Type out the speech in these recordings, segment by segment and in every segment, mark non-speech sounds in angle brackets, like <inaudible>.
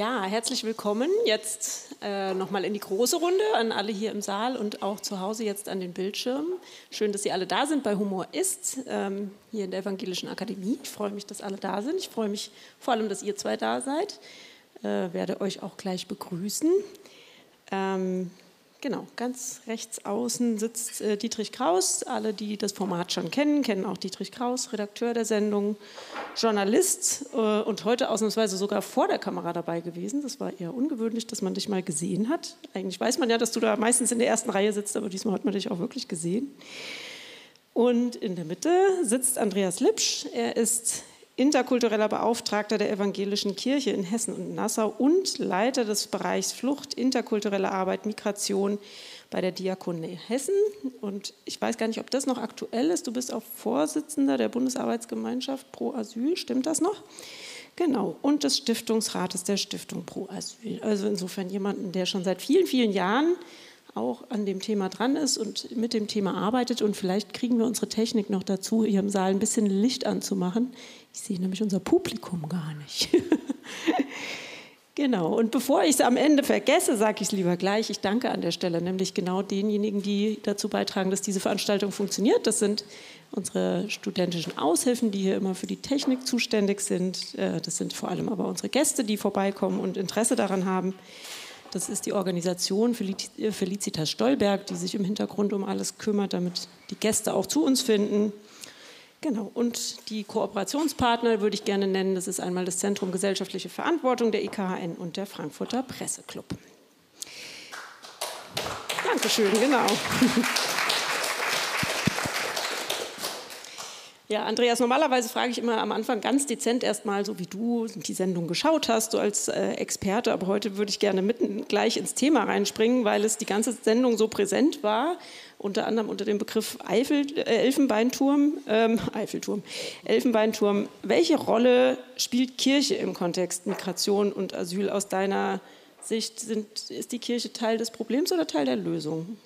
Ja, herzlich willkommen jetzt äh, nochmal in die große Runde an alle hier im Saal und auch zu Hause jetzt an den Bildschirmen. Schön, dass Sie alle da sind bei Humor ist, ähm, hier in der Evangelischen Akademie. Ich freue mich, dass alle da sind. Ich freue mich vor allem, dass ihr zwei da seid. Äh, werde euch auch gleich begrüßen. Ähm, Genau, ganz rechts außen sitzt äh, Dietrich Kraus. Alle, die das Format schon kennen, kennen auch Dietrich Kraus, Redakteur der Sendung, Journalist äh, und heute ausnahmsweise sogar vor der Kamera dabei gewesen. Das war eher ungewöhnlich, dass man dich mal gesehen hat. Eigentlich weiß man ja, dass du da meistens in der ersten Reihe sitzt, aber diesmal hat man dich auch wirklich gesehen. Und in der Mitte sitzt Andreas Lipsch. Er ist interkultureller Beauftragter der Evangelischen Kirche in Hessen und Nassau und Leiter des Bereichs Flucht, interkulturelle Arbeit, Migration bei der Diakonie Hessen. Und ich weiß gar nicht, ob das noch aktuell ist. Du bist auch Vorsitzender der Bundesarbeitsgemeinschaft Pro Asyl, stimmt das noch? Genau, und des Stiftungsrates der Stiftung Pro Asyl. Also insofern jemanden, der schon seit vielen, vielen Jahren auch an dem Thema dran ist und mit dem Thema arbeitet. Und vielleicht kriegen wir unsere Technik noch dazu, hier im Saal ein bisschen Licht anzumachen. Ich sehe nämlich unser Publikum gar nicht. <laughs> genau, und bevor ich es am Ende vergesse, sage ich es lieber gleich. Ich danke an der Stelle nämlich genau denjenigen, die dazu beitragen, dass diese Veranstaltung funktioniert. Das sind unsere studentischen Aushilfen, die hier immer für die Technik zuständig sind. Äh, das sind vor allem aber unsere Gäste, die vorbeikommen und Interesse daran haben. Das ist die Organisation Felicitas Stolberg, die sich im Hintergrund um alles kümmert, damit die Gäste auch zu uns finden. Genau, und die Kooperationspartner würde ich gerne nennen. Das ist einmal das Zentrum Gesellschaftliche Verantwortung der IKHN und der Frankfurter Presseclub. Dankeschön, genau. Ja, Andreas, normalerweise frage ich immer am Anfang ganz dezent erstmal, so wie du die Sendung geschaut hast, so als äh, Experte, aber heute würde ich gerne mitten gleich ins Thema reinspringen, weil es die ganze Sendung so präsent war, unter anderem unter dem Begriff Eifel, äh, Elfenbeinturm, ähm, <laughs> Eiffelturm, Elfenbeinturm. Welche Rolle spielt Kirche im Kontext Migration und Asyl aus deiner Sicht? Sind, ist die Kirche Teil des Problems oder Teil der Lösung?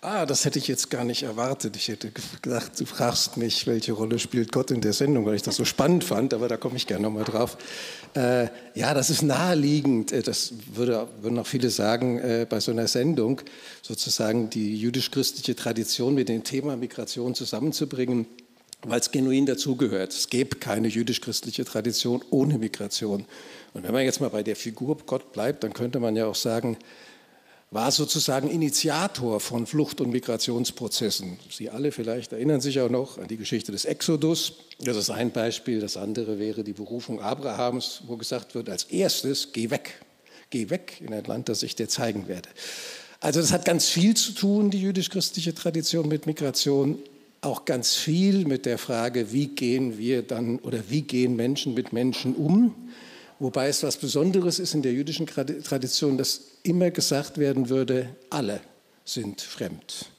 Ah, das hätte ich jetzt gar nicht erwartet. Ich hätte gedacht, du fragst mich, welche Rolle spielt Gott in der Sendung, weil ich das so spannend fand, aber da komme ich gerne nochmal drauf. Äh, ja, das ist naheliegend. Äh, das würde, würden auch viele sagen, äh, bei so einer Sendung sozusagen die jüdisch-christliche Tradition mit dem Thema Migration zusammenzubringen, weil es genuin dazugehört. Es gäbe keine jüdisch-christliche Tradition ohne Migration. Und wenn man jetzt mal bei der Figur Gott bleibt, dann könnte man ja auch sagen, war sozusagen Initiator von Flucht- und Migrationsprozessen. Sie alle vielleicht erinnern sich auch noch an die Geschichte des Exodus. Das ist ein Beispiel. Das andere wäre die Berufung Abrahams, wo gesagt wird, als erstes, geh weg. Geh weg in ein Land, das ich dir zeigen werde. Also das hat ganz viel zu tun, die jüdisch-christliche Tradition mit Migration. Auch ganz viel mit der Frage, wie gehen wir dann oder wie gehen Menschen mit Menschen um Wobei es was Besonderes ist in der jüdischen Tradition, dass immer gesagt werden würde, alle sind fremd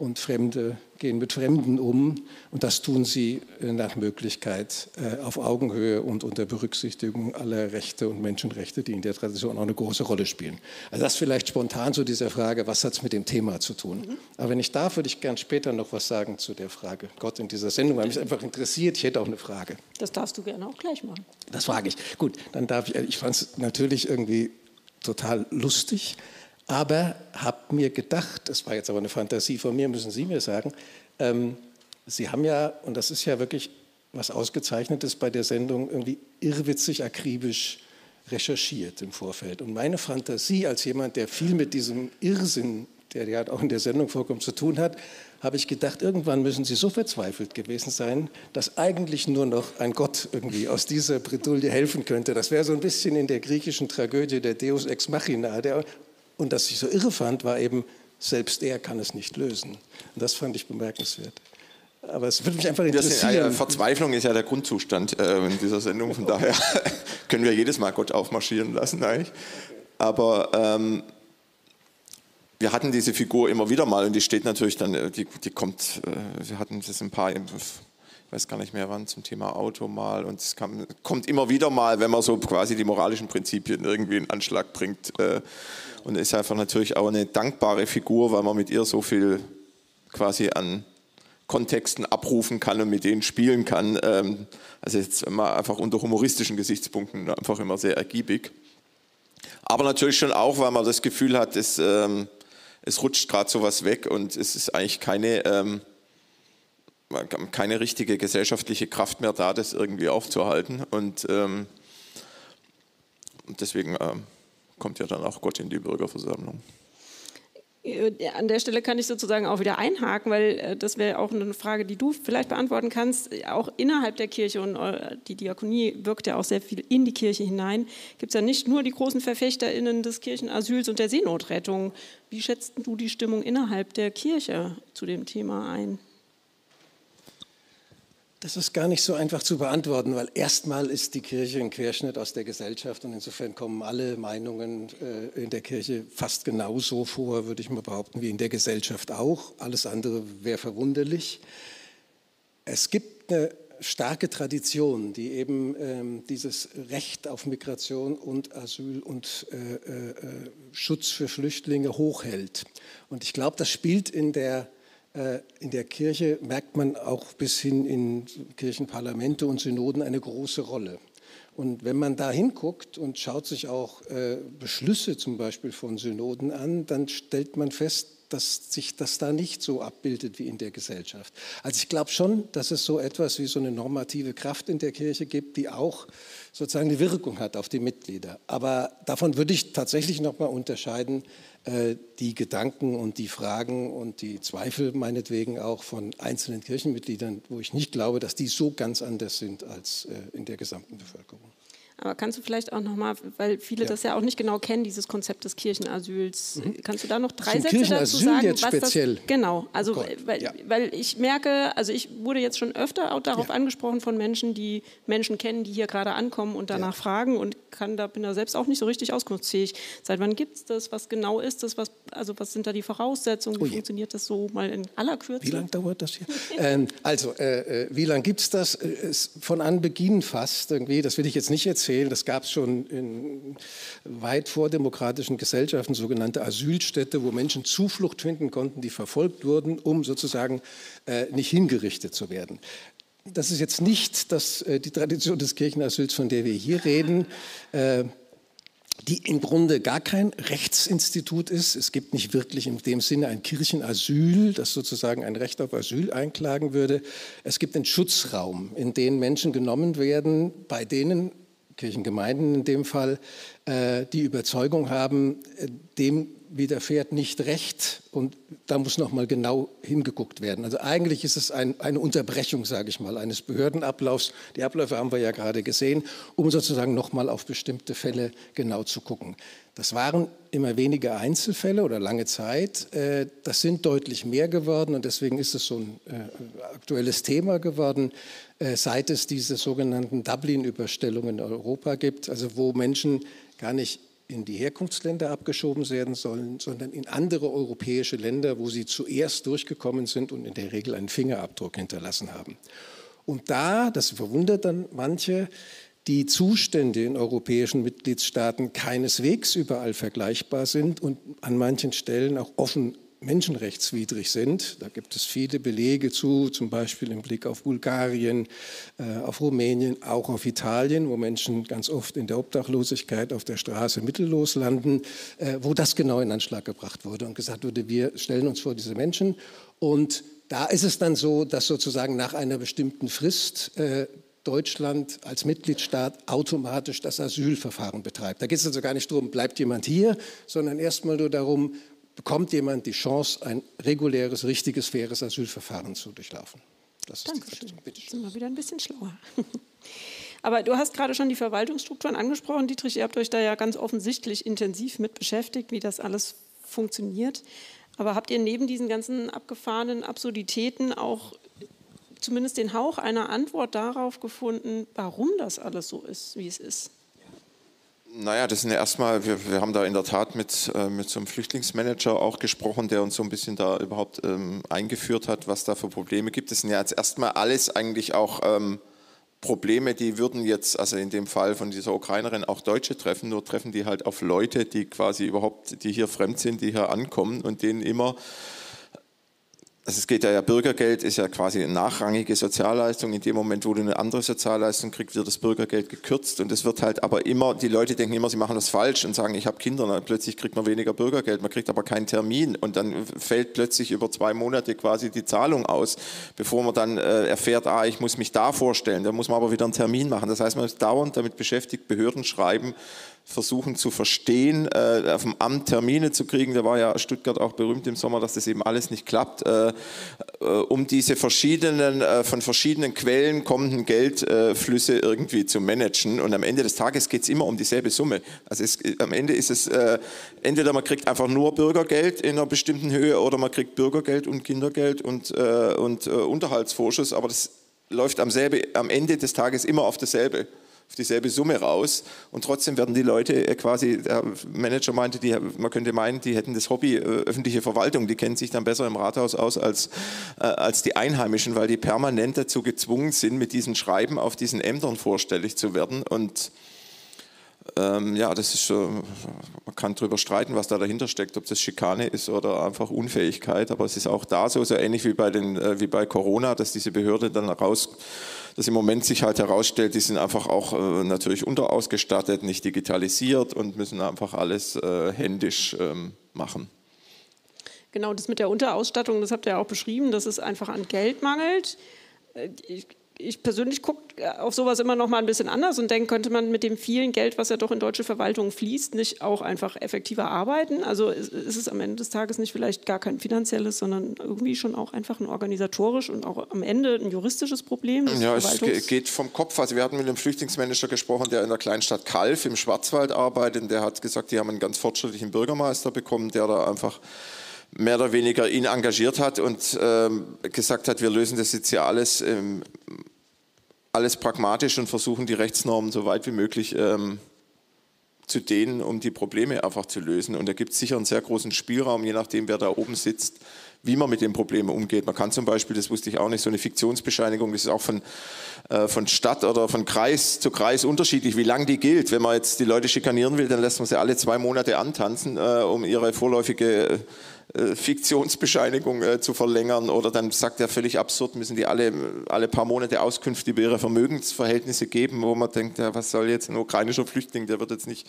und Fremde gehen mit Fremden um und das tun sie äh, nach Möglichkeit äh, auf Augenhöhe und unter Berücksichtigung aller Rechte und Menschenrechte, die in der Tradition auch eine große Rolle spielen. Also das vielleicht spontan zu dieser Frage, was hat es mit dem Thema zu tun? Mhm. Aber wenn ich darf, würde ich gern später noch was sagen zu der Frage Gott in dieser Sendung, weil mich einfach interessiert. Ich hätte auch eine Frage. Das darfst du gerne auch gleich machen. Das frage ich. Gut, dann darf ich. Ich fand es natürlich irgendwie total lustig aber habe mir gedacht, das war jetzt aber eine Fantasie von mir, müssen Sie mir sagen, ähm, Sie haben ja, und das ist ja wirklich was Ausgezeichnetes bei der Sendung, irgendwie irrwitzig akribisch recherchiert im Vorfeld. Und meine Fantasie als jemand, der viel mit diesem Irrsinn, der ja auch in der Sendung vorkommt, zu tun hat, habe ich gedacht, irgendwann müssen Sie so verzweifelt gewesen sein, dass eigentlich nur noch ein Gott irgendwie aus dieser Bredouille helfen könnte. Das wäre so ein bisschen in der griechischen Tragödie der Deus ex machina, der und das ich so irre fand, war eben, selbst er kann es nicht lösen. Und das fand ich bemerkenswert. Aber es würde mich einfach interessieren. Ja, Verzweiflung ist ja der Grundzustand äh, in dieser Sendung. Von daher <laughs> können wir jedes Mal Gott aufmarschieren lassen eigentlich. Aber ähm, wir hatten diese Figur immer wieder mal und die steht natürlich dann, äh, die, die kommt, äh, wir hatten das ein paar ich weiß gar nicht mehr wann, zum Thema Auto mal. Und es kam, kommt immer wieder mal, wenn man so quasi die moralischen Prinzipien irgendwie in Anschlag bringt. Äh, und ist einfach natürlich auch eine dankbare Figur, weil man mit ihr so viel quasi an Kontexten abrufen kann und mit denen spielen kann. Ähm, also jetzt immer einfach unter humoristischen Gesichtspunkten einfach immer sehr ergiebig. Aber natürlich schon auch, weil man das Gefühl hat, ähm, es rutscht gerade sowas weg und es ist eigentlich keine, ähm, keine richtige gesellschaftliche Kraft mehr da, das irgendwie aufzuhalten. Und ähm, deswegen ähm, kommt ja dann auch Gott in die Bürgerversammlung. Äh, an der Stelle kann ich sozusagen auch wieder einhaken, weil äh, das wäre auch eine Frage, die du vielleicht beantworten kannst. Auch innerhalb der Kirche und äh, die Diakonie wirkt ja auch sehr viel in die Kirche hinein. Gibt es ja nicht nur die großen VerfechterInnen des Kirchenasyls und der Seenotrettung. Wie schätzt du die Stimmung innerhalb der Kirche zu dem Thema ein? Das ist gar nicht so einfach zu beantworten, weil erstmal ist die Kirche ein Querschnitt aus der Gesellschaft und insofern kommen alle Meinungen äh, in der Kirche fast genauso vor, würde ich mal behaupten, wie in der Gesellschaft auch. Alles andere wäre verwunderlich. Es gibt eine starke Tradition, die eben ähm, dieses Recht auf Migration und Asyl und äh, äh, Schutz für Flüchtlinge hochhält. Und ich glaube, das spielt in der in der Kirche merkt man auch bis hin in Kirchenparlamente und Synoden eine große Rolle. Und wenn man da hinguckt und schaut sich auch äh, Beschlüsse zum Beispiel von Synoden an, dann stellt man fest, dass sich das da nicht so abbildet wie in der Gesellschaft. Also ich glaube schon, dass es so etwas wie so eine normative Kraft in der Kirche gibt, die auch sozusagen eine Wirkung hat auf die Mitglieder. Aber davon würde ich tatsächlich noch mal unterscheiden äh, die Gedanken und die Fragen und die Zweifel meinetwegen auch von einzelnen Kirchenmitgliedern, wo ich nicht glaube, dass die so ganz anders sind als äh, in der gesamten Bevölkerung. Aber kannst du vielleicht auch nochmal, weil viele ja. das ja auch nicht genau kennen, dieses Konzept des Kirchenasyls, mhm. kannst du da noch drei Sätze dazu sagen? Jetzt was speziell. Das, genau, also oh weil, ja. weil, ich merke, also ich wurde jetzt schon öfter auch darauf ja. angesprochen von Menschen, die Menschen kennen, die hier gerade ankommen und danach fragen und kann da bin da selbst auch nicht so richtig auskunftsfähig. Seit wann gibt es das? Was genau ist das? Was, also was sind da die Voraussetzungen? Wie oh funktioniert das so mal in aller Kürze? Wie lange dauert das hier? <laughs> ähm, also äh, äh wie lange gibt es das? Äh, von Anbeginn fast irgendwie. Das will ich jetzt nicht erzählen erzählen, das gab es schon in weit vordemokratischen Gesellschaften, sogenannte Asylstädte, wo Menschen Zuflucht finden konnten, die verfolgt wurden, um sozusagen äh, nicht hingerichtet zu werden. Das ist jetzt nicht das, äh, die Tradition des Kirchenasyls, von der wir hier reden. Äh, die im Grunde gar kein Rechtsinstitut ist. Es gibt nicht wirklich in dem Sinne ein Kirchenasyl, das sozusagen ein Recht auf Asyl einklagen würde. Es gibt einen Schutzraum, in den Menschen genommen werden, bei denen Kirchengemeinden in dem Fall, äh, die Überzeugung haben, äh, dem widerfährt nicht recht und da muss noch mal genau hingeguckt werden. Also eigentlich ist es ein, eine Unterbrechung, sage ich mal, eines Behördenablaufs. Die Abläufe haben wir ja gerade gesehen, um sozusagen noch mal auf bestimmte Fälle genau zu gucken. Das waren immer weniger Einzelfälle oder lange Zeit. Äh, das sind deutlich mehr geworden und deswegen ist es so ein aktuelles Thema geworden. Äh, seit es diese sogenannten Dublin-Überstellungen in Europa gibt, also wo Menschen gar nicht in die Herkunftsländer abgeschoben werden sollen, sondern in andere europäische Länder, wo sie zuerst durchgekommen sind und in der Regel einen Fingerabdruck hinterlassen haben. Und da, das verwundert dann manche, die Zustände in europäischen Mitgliedstaaten keineswegs überall vergleichbar sind und an manchen Stellen auch offen menschenrechtswidrig sind. Da gibt es viele Belege zu, zum Beispiel im Blick auf Bulgarien, äh, auf Rumänien, auch auf Italien, wo Menschen ganz oft in der Obdachlosigkeit auf der Straße mittellos landen, äh, wo das genau in Anschlag gebracht wurde und gesagt wurde, wir stellen uns vor diese Menschen. Und da ist es dann so, dass sozusagen nach einer bestimmten Frist äh, Deutschland als Mitgliedstaat automatisch das Asylverfahren betreibt. Da geht es also gar nicht darum, bleibt jemand hier, sondern erstmal nur darum, bekommt jemand die Chance, ein reguläres, richtiges, faires Asylverfahren zu durchlaufen. Das Dankeschön. Jetzt sind wir wieder ein bisschen schlauer. <laughs> Aber du hast gerade schon die Verwaltungsstrukturen angesprochen, Dietrich. Ihr habt euch da ja ganz offensichtlich intensiv mit beschäftigt, wie das alles funktioniert. Aber habt ihr neben diesen ganzen abgefahrenen Absurditäten auch zumindest den Hauch einer Antwort darauf gefunden, warum das alles so ist, wie es ist? Naja, das sind ja erstmal, wir, wir haben da in der Tat mit, äh, mit so einem Flüchtlingsmanager auch gesprochen, der uns so ein bisschen da überhaupt ähm, eingeführt hat, was da für Probleme gibt. Das sind ja jetzt erstmal alles eigentlich auch ähm, Probleme, die würden jetzt, also in dem Fall von dieser Ukrainerin auch Deutsche treffen, nur treffen die halt auf Leute, die quasi überhaupt, die hier fremd sind, die hier ankommen und denen immer also es geht ja, ja, Bürgergeld ist ja quasi eine nachrangige Sozialleistung. In dem Moment, wo du eine andere Sozialleistung kriegst, wird das Bürgergeld gekürzt. Und es wird halt aber immer, die Leute denken immer, sie machen das falsch und sagen, ich habe Kinder. Und plötzlich kriegt man weniger Bürgergeld, man kriegt aber keinen Termin. Und dann fällt plötzlich über zwei Monate quasi die Zahlung aus, bevor man dann äh, erfährt, ah, ich muss mich da vorstellen. Da muss man aber wieder einen Termin machen. Das heißt, man ist dauernd damit beschäftigt, Behörden schreiben, versuchen zu verstehen, äh, auf dem Amt Termine zu kriegen. Da war ja Stuttgart auch berühmt im Sommer, dass das eben alles nicht klappt, äh, äh, um diese verschiedenen, äh, von verschiedenen Quellen kommenden Geldflüsse irgendwie zu managen. Und am Ende des Tages geht es immer um dieselbe Summe. Also es, am Ende ist es, äh, entweder man kriegt einfach nur Bürgergeld in einer bestimmten Höhe oder man kriegt Bürgergeld und Kindergeld und, äh, und Unterhaltsvorschuss, aber das läuft am, selbe, am Ende des Tages immer auf dasselbe auf dieselbe Summe raus. Und trotzdem werden die Leute äh, quasi, der Manager meinte, die, man könnte meinen, die hätten das Hobby äh, öffentliche Verwaltung, die kennen sich dann besser im Rathaus aus als, äh, als die Einheimischen, weil die permanent dazu gezwungen sind, mit diesen Schreiben auf diesen Ämtern vorstellig zu werden. Und ähm, ja, das ist man kann darüber streiten, was da dahinter steckt, ob das Schikane ist oder einfach Unfähigkeit, aber es ist auch da so, so ähnlich wie bei, den, äh, wie bei Corona, dass diese Behörde dann raus, dass im Moment sich halt herausstellt, die sind einfach auch äh, natürlich unterausgestattet, nicht digitalisiert und müssen einfach alles äh, händisch ähm, machen. Genau, das mit der Unterausstattung, das habt ihr ja auch beschrieben, dass es einfach an Geld mangelt. Äh, ich ich persönlich gucke äh, auf sowas immer noch mal ein bisschen anders und denke, könnte man mit dem vielen Geld, was ja doch in deutsche Verwaltung fließt, nicht auch einfach effektiver arbeiten? Also ist es am Ende des Tages nicht vielleicht gar kein finanzielles, sondern irgendwie schon auch einfach ein organisatorisch und auch am Ende ein juristisches Problem? Ja, es geht vom Kopf. Also wir hatten mit einem Flüchtlingsmanager gesprochen, der in der Kleinstadt Kalf im Schwarzwald arbeitet. Und der hat gesagt, die haben einen ganz fortschrittlichen Bürgermeister bekommen, der da einfach mehr oder weniger ihn engagiert hat und ähm, gesagt hat, wir lösen das jetzt hier alles ähm, alles pragmatisch und versuchen die Rechtsnormen so weit wie möglich ähm, zu dehnen, um die Probleme einfach zu lösen. Und da gibt es sicher einen sehr großen Spielraum, je nachdem, wer da oben sitzt, wie man mit den Problemen umgeht. Man kann zum Beispiel, das wusste ich auch nicht, so eine Fiktionsbescheinigung, das ist auch von, äh, von Stadt oder von Kreis zu Kreis unterschiedlich, wie lang die gilt. Wenn man jetzt die Leute schikanieren will, dann lässt man sie alle zwei Monate antanzen, äh, um ihre vorläufige Fiktionsbescheinigung äh, zu verlängern oder dann sagt er völlig absurd, müssen die alle, alle paar Monate Auskünfte über ihre Vermögensverhältnisse geben, wo man denkt, ja, was soll jetzt ein ukrainischer Flüchtling, der wird jetzt nicht,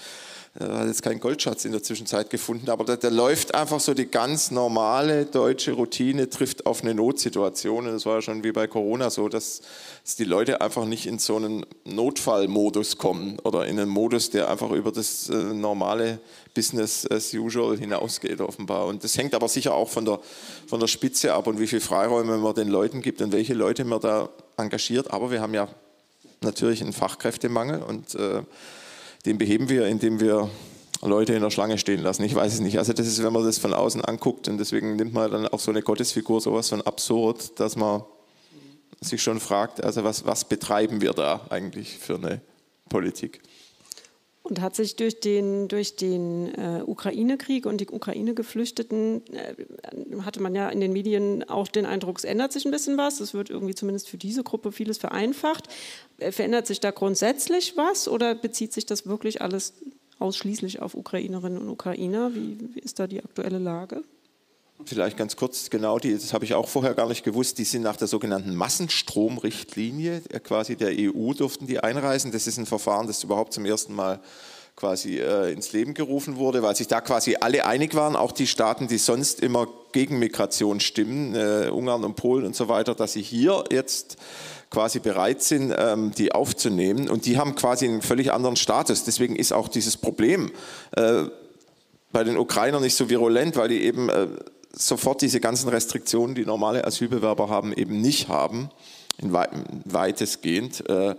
äh, hat jetzt keinen Goldschatz in der Zwischenzeit gefunden, aber da, da, läuft einfach so die ganz normale deutsche Routine, trifft auf eine Notsituation und das war ja schon wie bei Corona so, dass, dass die Leute einfach nicht in so einen Notfallmodus kommen oder in einen Modus, der einfach über das äh, normale Business as usual hinausgeht offenbar. Und das hängt aber sicher auch von der, von der Spitze ab und wie viele Freiräume man den Leuten gibt und welche Leute man da engagiert. Aber wir haben ja natürlich einen Fachkräftemangel und äh, den beheben wir, indem wir Leute in der Schlange stehen lassen. Ich weiß es nicht. Also das ist, wenn man das von außen anguckt und deswegen nimmt man dann auch so eine Gottesfigur sowas von absurd, dass man sich schon fragt, also was, was betreiben wir da eigentlich für eine Politik? Und hat sich durch den, durch den äh, Ukraine-Krieg und die Ukraine-Geflüchteten, äh, hatte man ja in den Medien auch den Eindruck, es ändert sich ein bisschen was. Es wird irgendwie zumindest für diese Gruppe vieles vereinfacht. Äh, verändert sich da grundsätzlich was oder bezieht sich das wirklich alles ausschließlich auf Ukrainerinnen und Ukrainer? Wie, wie ist da die aktuelle Lage? Vielleicht ganz kurz, genau, die, das habe ich auch vorher gar nicht gewusst, die sind nach der sogenannten Massenstromrichtlinie, äh, quasi der EU durften die einreisen. Das ist ein Verfahren, das überhaupt zum ersten Mal quasi äh, ins Leben gerufen wurde, weil sich da quasi alle einig waren, auch die Staaten, die sonst immer gegen Migration stimmen, äh, Ungarn und Polen und so weiter, dass sie hier jetzt quasi bereit sind, ähm, die aufzunehmen. Und die haben quasi einen völlig anderen Status. Deswegen ist auch dieses Problem äh, bei den Ukrainern nicht so virulent, weil die eben äh, sofort diese ganzen Restriktionen, die normale Asylbewerber haben, eben nicht haben, weitestgehend. Äh,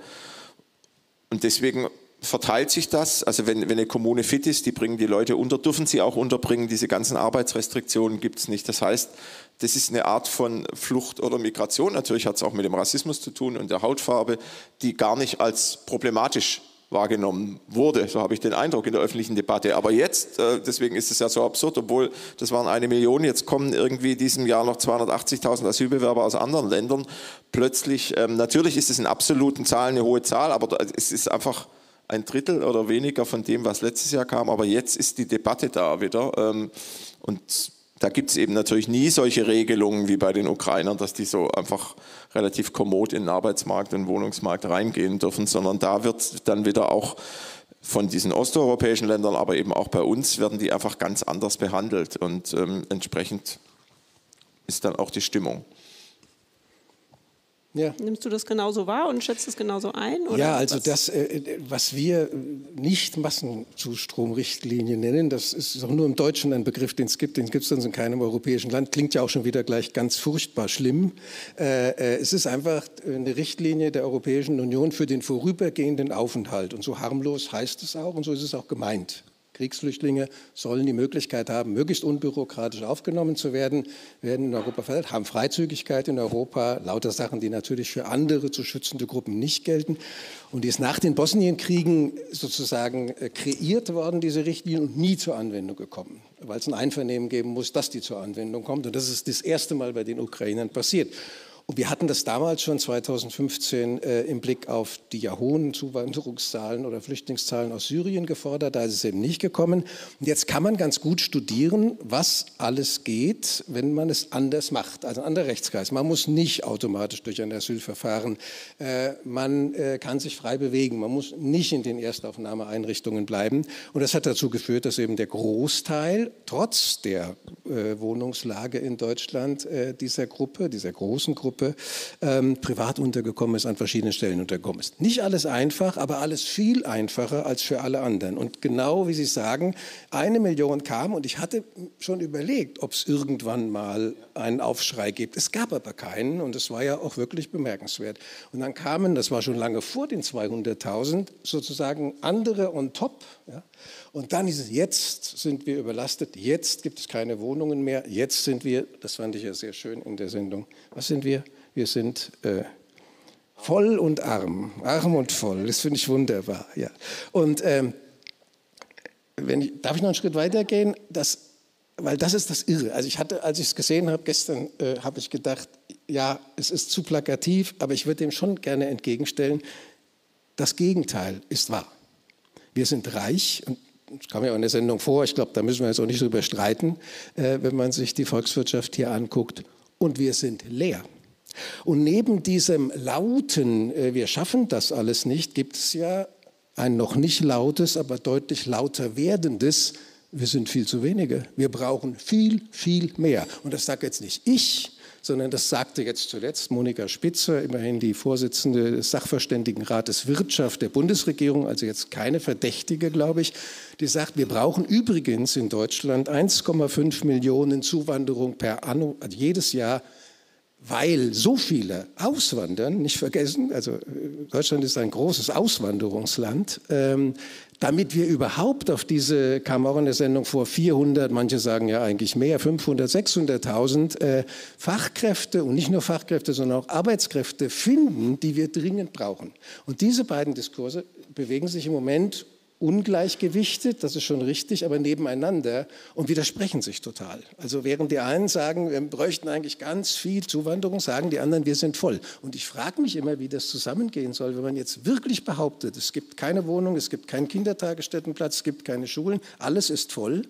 und deswegen verteilt sich das. Also wenn, wenn eine Kommune fit ist, die bringen die Leute unter, dürfen sie auch unterbringen. Diese ganzen Arbeitsrestriktionen gibt es nicht. Das heißt, das ist eine Art von Flucht oder Migration. Natürlich hat es auch mit dem Rassismus zu tun und der Hautfarbe, die gar nicht als problematisch wahrgenommen wurde. So habe ich den Eindruck in der öffentlichen Debatte. Aber jetzt, äh, deswegen ist es ja so absurd, obwohl das waren eine Million, jetzt kommen irgendwie diesem Jahr noch 280.000 Asylbewerber aus anderen Ländern. Plötzlich, ähm, natürlich ist es in absoluten Zahlen eine hohe Zahl, aber es ist einfach ein Drittel oder weniger von dem, was letztes Jahr kam. Aber jetzt ist die Debatte da wieder. Ähm, und da gibt es eben natürlich nie solche Regelungen wie bei den Ukrainern, dass die so einfach relativ kommod in den Arbeitsmarkt und Wohnungsmarkt reingehen dürfen, sondern da wird dann wieder auch von diesen osteuropäischen Ländern, aber eben auch bei uns, werden die einfach ganz anders behandelt und ähm, entsprechend ist dann auch die Stimmung. Ja. Nimmst du das genauso wahr und schätzt es genauso ein? ja, also was? das, äh, was wir nicht Massenzustromrichtlinie nennen, das ist auch nur im Deutschen ein Begriff, den es gibt, den gibt es sonst in keinem europäischen Land, klingt ja auch schon wieder gleich ganz furchtbar schlimm. Äh, äh, es ist einfach eine Richtlinie der Europäischen Union für den vorübergehenden Aufenthalt und so harmlos heißt es auch und so ist es auch gemeint. Kriegsflüchtlinge sollen die Möglichkeit haben, möglichst unbürokratisch aufgenommen zu werden, werden in Europa verteilt, haben Freizügigkeit in Europa, lauter Sachen, die natürlich für andere zu schützende Gruppen nicht gelten. Und die ist nach den Bosnienkriegen sozusagen äh, kreiert worden, diese Richtlinie, und nie zur Anwendung gekommen, weil es ein Einvernehmen geben muss, dass die zur Anwendung kommt. Und das ist das erste Mal bei den Ukrainern passiert. Und wir hatten das damals schon 2015 äh, im Blick auf die ja hohen Zuwanderungszahlen oder Flüchtlingszahlen aus Syrien gefordert. Da ist es eben nicht gekommen. Und jetzt kann man ganz gut studieren, was alles geht, wenn man es anders macht, also ein anderer Rechtskreis. Man muss nicht automatisch durch ein Asylverfahren. Äh, man äh, kann sich frei bewegen. Man muss nicht in den Erstaufnahmeeinrichtungen bleiben. Und das hat dazu geführt, dass eben der Großteil, trotz der äh, Wohnungslage in Deutschland, äh, dieser Gruppe, dieser großen Gruppe, Gruppe ähm, privat untergekommen ist, an verschiedenen Stellen untergekommen ist. Nicht alles einfach, aber alles viel einfacher als für alle anderen. Und genau wie Sie sagen, eine Million kam und ich hatte schon überlegt, ob es irgendwann mal einen Aufschrei gibt. Es gab aber keinen und es war ja auch wirklich bemerkenswert. Und dann kamen, das war schon lange vor den 200.000, sozusagen andere on top. Ja? Und dann ist es, jetzt sind wir überlastet, jetzt gibt es keine Wohnungen mehr, jetzt sind wir, das fand ich ja sehr schön in der Sendung, was sind wir? Wir sind äh, voll und arm, arm und voll, das finde ich wunderbar. Ja. Und ähm, wenn ich, darf ich noch einen Schritt weitergehen? Das, weil das ist das Irre. Also ich hatte, als ich es gesehen habe gestern, äh, habe ich gedacht, ja, es ist zu plakativ, aber ich würde dem schon gerne entgegenstellen, das Gegenteil ist wahr. Wir sind reich und das kam ja auch in der Sendung vor, ich glaube, da müssen wir jetzt auch nicht drüber streiten, äh, wenn man sich die Volkswirtschaft hier anguckt. Und wir sind leer. Und neben diesem lauten, äh, wir schaffen das alles nicht, gibt es ja ein noch nicht lautes, aber deutlich lauter werdendes, wir sind viel zu wenige. Wir brauchen viel, viel mehr. Und das sage jetzt nicht ich, sondern das sagte jetzt zuletzt Monika Spitzer, immerhin die Vorsitzende des Sachverständigenrates Wirtschaft der Bundesregierung, also jetzt keine Verdächtige, glaube ich, die sagt, wir brauchen übrigens in Deutschland 1,5 Millionen Zuwanderung per anno, also jedes Jahr weil so viele auswandern, nicht vergessen, also äh, Deutschland ist ein großes Auswanderungsland, ähm, damit wir überhaupt auf diese, kam auch in der Sendung vor, 400, manche sagen ja eigentlich mehr, 500, 600.000 äh, Fachkräfte und nicht nur Fachkräfte, sondern auch Arbeitskräfte finden, die wir dringend brauchen. Und diese beiden Diskurse bewegen sich im Moment ungleichgewichtet, das ist schon richtig, aber nebeneinander und widersprechen sich total. Also während die einen sagen, wir bräuchten eigentlich ganz viel Zuwanderung, sagen die anderen, wir sind voll. Und ich frage mich immer, wie das zusammengehen soll, wenn man jetzt wirklich behauptet, es gibt keine Wohnung, es gibt keinen Kindertagesstättenplatz, es gibt keine Schulen, alles ist voll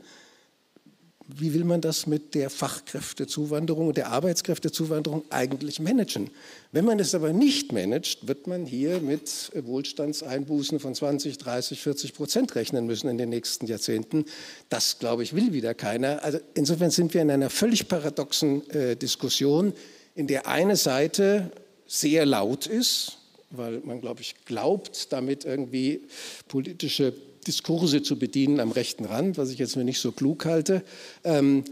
wie will man das mit der Fachkräftezuwanderung und der Arbeitskräftezuwanderung eigentlich managen? Wenn man es aber nicht managt, wird man hier mit Wohlstandseinbußen von 20, 30, 40 Prozent rechnen müssen in den nächsten Jahrzehnten. Das, glaube ich, will wieder keiner. Also insofern sind wir in einer völlig paradoxen äh, Diskussion, in der eine Seite sehr laut ist, weil man, glaube ich, glaubt, damit irgendwie politische Diskurse zu bedienen am rechten Rand, was ich jetzt mir nicht so klug halte. Ähm,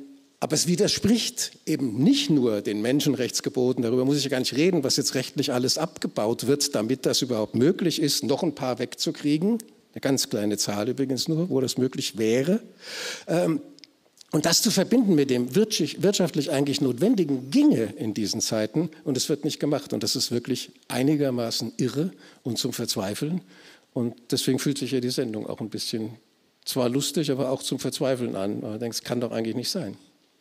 aber es widerspricht eben nicht nur den Menschenrechtsgeboten, darüber muss ich ja gar nicht reden, was jetzt rechtlich alles abgebaut wird, damit das überhaupt möglich ist, noch ein paar wegzukriegen. Eine ganz kleine Zahl übrigens nur, wo das möglich wäre. Ähm, und das zu verbinden mit dem wirtschaftlich eigentlich Notwendigen ginge in diesen Zeiten und es wird nicht gemacht. Und das ist wirklich einigermaßen irre und zum Verzweifeln. Und deswegen fühlt sich ja die Sendung auch ein bisschen zwar lustig, aber auch zum Verzweifeln an. Man denkt, es kann doch eigentlich nicht sein.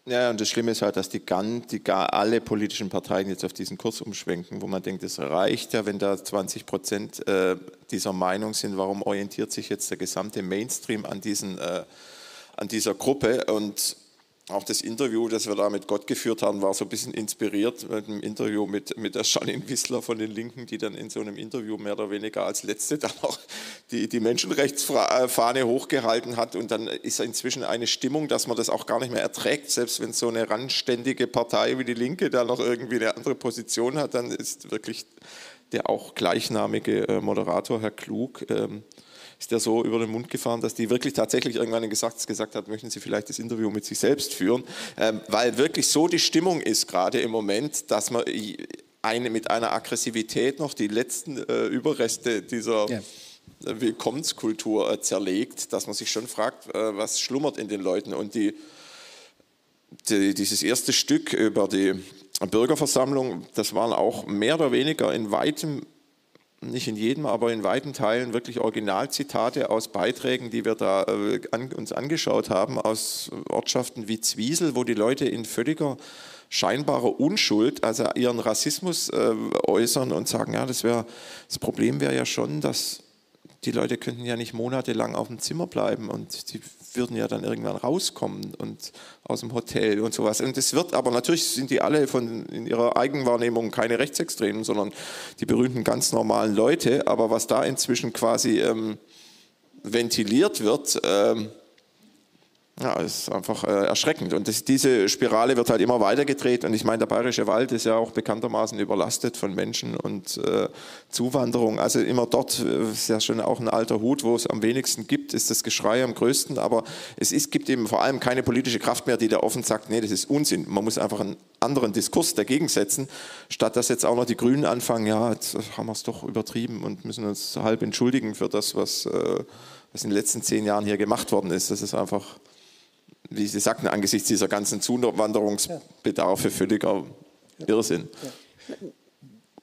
Ja, und das Schlimme ist halt, dass die, GAN, die gar alle politischen Parteien jetzt auf diesen Kurs umschwenken, wo man denkt, es reicht ja, wenn da 20 Prozent äh, dieser Meinung sind. Warum orientiert sich jetzt der gesamte Mainstream an, diesen, äh, an dieser Gruppe? Und auch das Interview, das wir da mit Gott geführt haben, war so ein bisschen inspiriert mit einem Interview mit, mit der Janine Wissler von den Linken, die dann in so einem Interview mehr oder weniger als letzte dann auch die, die Menschenrechtsfahne hochgehalten hat. Und dann ist inzwischen eine Stimmung, dass man das auch gar nicht mehr erträgt. Selbst wenn so eine randständige Partei wie die Linke da noch irgendwie eine andere Position hat, dann ist wirklich der auch gleichnamige äh, Moderator, Herr Klug, ähm, ist der so über den Mund gefahren, dass die wirklich tatsächlich irgendwann gesagt, gesagt hat, möchten Sie vielleicht das Interview mit sich selbst führen, ähm, weil wirklich so die Stimmung ist gerade im Moment, dass man eine, mit einer Aggressivität noch die letzten äh, Überreste dieser ja. Willkommenskultur äh, zerlegt, dass man sich schon fragt, äh, was schlummert in den Leuten und die, die, dieses erste Stück über die Bürgerversammlung, das waren auch mehr oder weniger in weitem nicht in jedem, aber in weiten Teilen wirklich Originalzitate aus Beiträgen, die wir da äh, an, uns angeschaut haben, aus Ortschaften wie Zwiesel, wo die Leute in völliger scheinbarer Unschuld, also ihren Rassismus äh, äußern und sagen, ja, das wäre, das Problem wäre ja schon, dass die Leute könnten ja nicht monatelang auf dem Zimmer bleiben und die würden ja dann irgendwann rauskommen und aus dem Hotel und sowas. Und es wird, aber natürlich sind die alle von in ihrer Eigenwahrnehmung keine Rechtsextremen, sondern die berühmten ganz normalen Leute. Aber was da inzwischen quasi ähm, ventiliert wird, ähm, ja, ist einfach äh, erschreckend. Und das, diese Spirale wird halt immer weiter gedreht. Und ich meine, der Bayerische Wald ist ja auch bekanntermaßen überlastet von Menschen und äh, Zuwanderung. Also immer dort, äh, ist ja schon auch ein alter Hut, wo es am wenigsten gibt, ist das Geschrei am größten. Aber es ist, gibt eben vor allem keine politische Kraft mehr, die da offen sagt, nee, das ist Unsinn. Man muss einfach einen anderen Diskurs dagegen setzen, statt dass jetzt auch noch die Grünen anfangen, ja, jetzt haben wir es doch übertrieben und müssen uns halb entschuldigen für das, was, äh, was in den letzten zehn Jahren hier gemacht worden ist. Das ist einfach wie Sie sagten, angesichts dieser ganzen Zuwanderungsbedarfe völliger Irrsinn.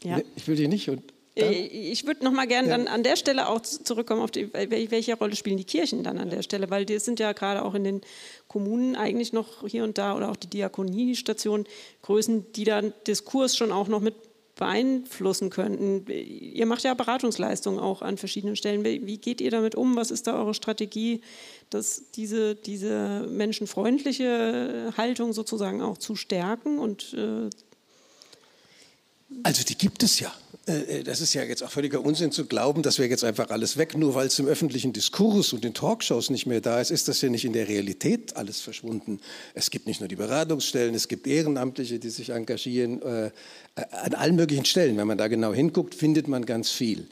Ja. Ich will die nicht. Und? Äh, ich würde noch mal gerne ja. dann an der Stelle auch zurückkommen auf die, welche Rolle spielen die Kirchen dann an der Stelle, weil die sind ja gerade auch in den Kommunen eigentlich noch hier und da oder auch die Diakoniestationen Größen, die dann Diskurs schon auch noch mit beeinflussen könnten. Ihr macht ja Beratungsleistungen auch an verschiedenen Stellen. Wie geht ihr damit um? Was ist da eure Strategie, dass diese, diese menschenfreundliche Haltung sozusagen auch zu stärken und äh also die gibt es ja. Äh, äh, das ist ja jetzt auch völliger Unsinn zu glauben, das wäre jetzt einfach alles weg. Nur weil es im öffentlichen Diskurs und in Talkshows nicht mehr da ist, ist das ja nicht in der Realität alles verschwunden. Es gibt nicht nur die Beratungsstellen, es gibt Ehrenamtliche, die sich engagieren. Äh, an allen möglichen Stellen, wenn man da genau hinguckt, findet man ganz viel.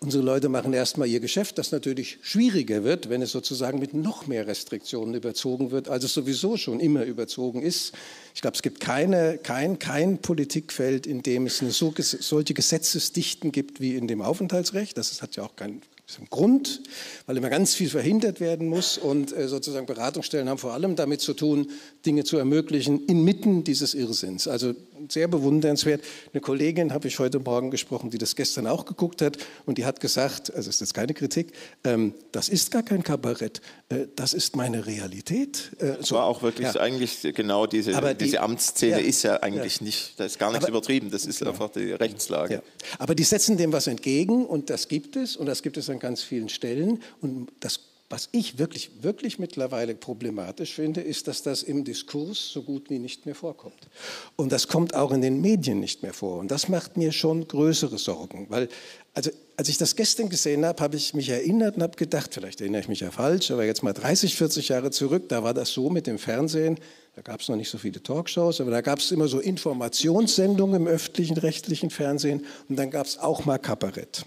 Unsere Leute machen erstmal ihr Geschäft, das natürlich schwieriger wird, wenn es sozusagen mit noch mehr Restriktionen überzogen wird, als es sowieso schon immer überzogen ist. Ich glaube, es gibt keine, kein, kein Politikfeld, in dem es eine so, solche Gesetzesdichten gibt wie in dem Aufenthaltsrecht. Das hat ja auch keinen Grund, weil immer ganz viel verhindert werden muss und äh, sozusagen Beratungsstellen haben vor allem damit zu tun, Dinge zu ermöglichen inmitten dieses Irrsinns. Also sehr bewundernswert. Eine Kollegin habe ich heute Morgen gesprochen, die das gestern auch geguckt hat und die hat gesagt, also ist jetzt keine Kritik, ähm, das ist gar kein Kabarett, äh, das ist meine Realität. Äh, so. war auch wirklich ja. eigentlich genau diese, die, diese Amtsszene ja, ist ja eigentlich ja. nicht, da ist gar nichts aber, übertrieben, das ist einfach die Rechtslage. Aber die setzen dem was entgegen und das gibt es und das gibt es an ganz vielen Stellen und das was ich wirklich, wirklich mittlerweile problematisch finde, ist, dass das im Diskurs so gut wie nicht mehr vorkommt. Und das kommt auch in den Medien nicht mehr vor. Und das macht mir schon größere Sorgen. Weil, also, als ich das gestern gesehen habe, habe ich mich erinnert und habe gedacht, vielleicht erinnere ich mich ja falsch, aber jetzt mal 30, 40 Jahre zurück, da war das so mit dem Fernsehen, da gab es noch nicht so viele Talkshows, aber da gab es immer so Informationssendungen im öffentlichen, rechtlichen Fernsehen und dann gab es auch mal Kabarett.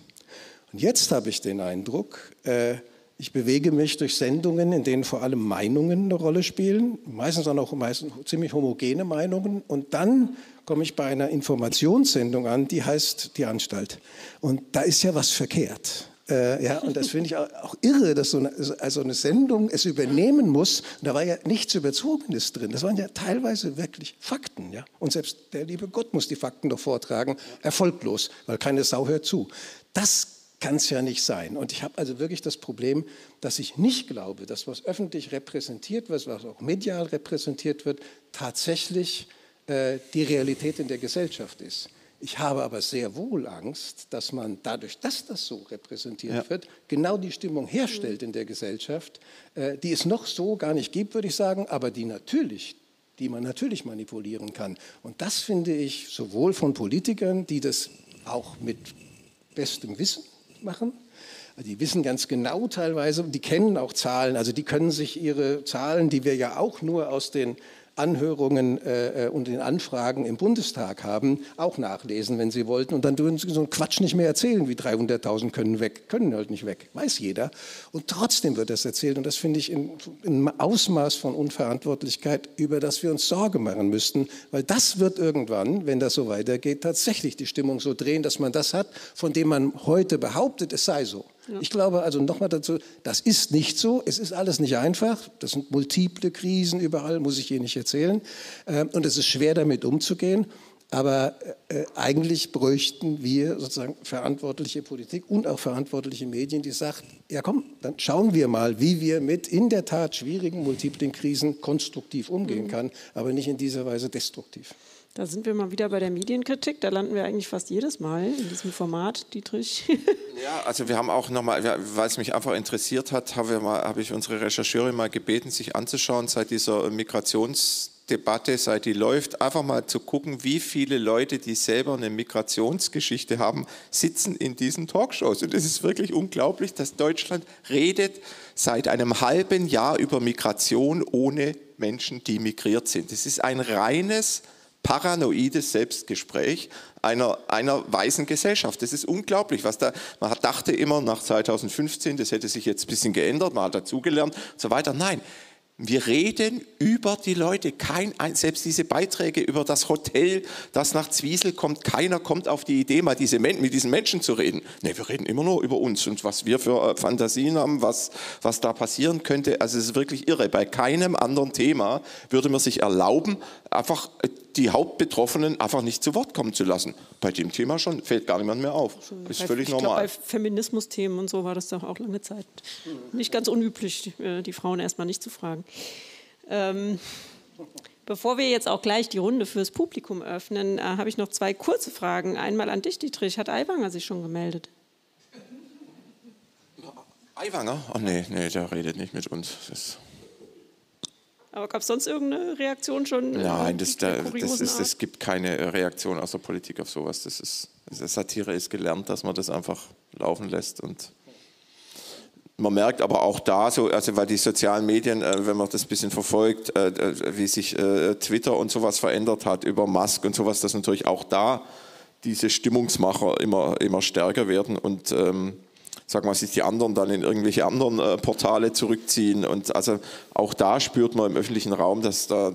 Und jetzt habe ich den Eindruck, äh, ich bewege mich durch Sendungen, in denen vor allem Meinungen eine Rolle spielen, meistens dann auch meistens ziemlich homogene Meinungen. Und dann komme ich bei einer Informationssendung an, die heißt Die Anstalt. Und da ist ja was verkehrt. Äh, ja, und das finde ich auch, irre, dass so eine, also eine Sendung es übernehmen muss. Und da war ja nichts Überzogenes drin. Das waren ja teilweise wirklich Fakten. Ja? Und selbst der liebe Gott muss die Fakten doch vortragen, erfolglos, weil keine Sau hört zu. Das kann es ja nicht sein. Und ich habe also wirklich das Problem, dass ich nicht glaube, dass was öffentlich repräsentiert wird, was auch medial repräsentiert wird, tatsächlich äh, die Realität in der Gesellschaft ist. Ich habe aber sehr wohl Angst, dass man dadurch, dass das so repräsentiert ja. wird, genau die Stimmung herstellt in der Gesellschaft, äh, die es noch so gar nicht gibt, würde ich sagen, aber die natürlich die man natürlich manipulieren kann. Und das finde ich sowohl von Politikern, die das auch mit bestem Wissen machen, die wissen ganz genau teilweise, die kennen auch Zahlen, also die können sich ihre Zahlen, die wir ja auch nur aus den Anhörungen äh, äh, und den Anfragen im Bundestag haben, auch nachlesen, wenn Sie wollten. Und dann dürfen Sie so einen Quatsch nicht mehr erzählen, wie 300.000 können weg, können halt nicht weg, weiß jeder. Und trotzdem wird das erzählt. Und das finde ich in, in Ausmaß von Unverantwortlichkeit, über das wir uns Sorge machen müssten, weil das wird irgendwann, wenn das so weitergeht, tatsächlich die Stimmung so drehen, dass man das hat, von dem man heute behauptet, es sei so. Ja. Ich glaube also nochmal dazu, das ist nicht so, es ist alles nicht einfach, das sind multiple Krisen überall, muss ich hier nicht erzählen, ähm, und es ist schwer damit umzugehen. Aber äh, eigentlich bräuchten wir sozusagen verantwortliche Politik und auch verantwortliche Medien, die sagt, ja komm, dann schauen wir mal, wie wir mit in der Tat schwierigen multiplen Krisen konstruktiv umgehen mhm. kann, aber nicht in dieser Weise destruktiv. Da sind wir mal wieder bei der Medienkritik. Da landen wir eigentlich fast jedes Mal in diesem Format, Dietrich. <laughs> Ja, also wir haben auch nochmal, weil es mich einfach interessiert hat, habe, habe ich unsere Rechercheure mal gebeten, sich anzuschauen seit dieser Migrationsdebatte, seit die läuft, einfach mal zu gucken, wie viele Leute, die selber eine Migrationsgeschichte haben, sitzen in diesen Talkshows. Und es ist wirklich unglaublich, dass Deutschland redet seit einem halben Jahr über Migration ohne Menschen, die migriert sind. Es ist ein reines paranoides Selbstgespräch einer, einer weißen Gesellschaft. Das ist unglaublich, was da, man dachte immer nach 2015, das hätte sich jetzt ein bisschen geändert, man hat dazugelernt und so weiter. Nein, wir reden über die Leute. Kein, selbst diese Beiträge über das Hotel, das nach Zwiesel kommt, keiner kommt auf die Idee, mal diese, mit diesen Menschen zu reden. Nee, wir reden immer nur über uns und was wir für äh, Fantasien haben, was, was da passieren könnte. Also es ist wirklich irre. Bei keinem anderen Thema würde man sich erlauben, einfach die Hauptbetroffenen einfach nicht zu Wort kommen zu lassen. Bei dem Thema schon fällt gar niemand mehr auf. Das ist völlig normal. Glaub, bei Feminismusthemen und so war das doch auch lange Zeit nicht ganz unüblich, äh, die Frauen erstmal nicht zu fragen. Ähm, bevor wir jetzt auch gleich die Runde fürs Publikum öffnen, äh, habe ich noch zwei kurze Fragen. Einmal an dich, Dietrich. Hat Aiwanger sich schon gemeldet? Aiwanger? Oh nee, nee, der redet nicht mit uns. Das aber gab es sonst irgendeine Reaktion schon? Nein, das, da, das ist, es gibt keine Reaktion aus der Politik auf sowas. Das ist, Satire ist gelernt, dass man das einfach laufen lässt und man merkt aber auch da so, also weil die sozialen Medien, äh, wenn man das ein bisschen verfolgt, äh, äh, wie sich Twitter und sowas verändert hat über Musk und sowas, dass natürlich auch da diese Stimmungsmacher immer, immer stärker werden und ähm, sag mal, sich die anderen dann in irgendwelche anderen äh, Portale zurückziehen. Und also auch da spürt man im öffentlichen Raum, dass da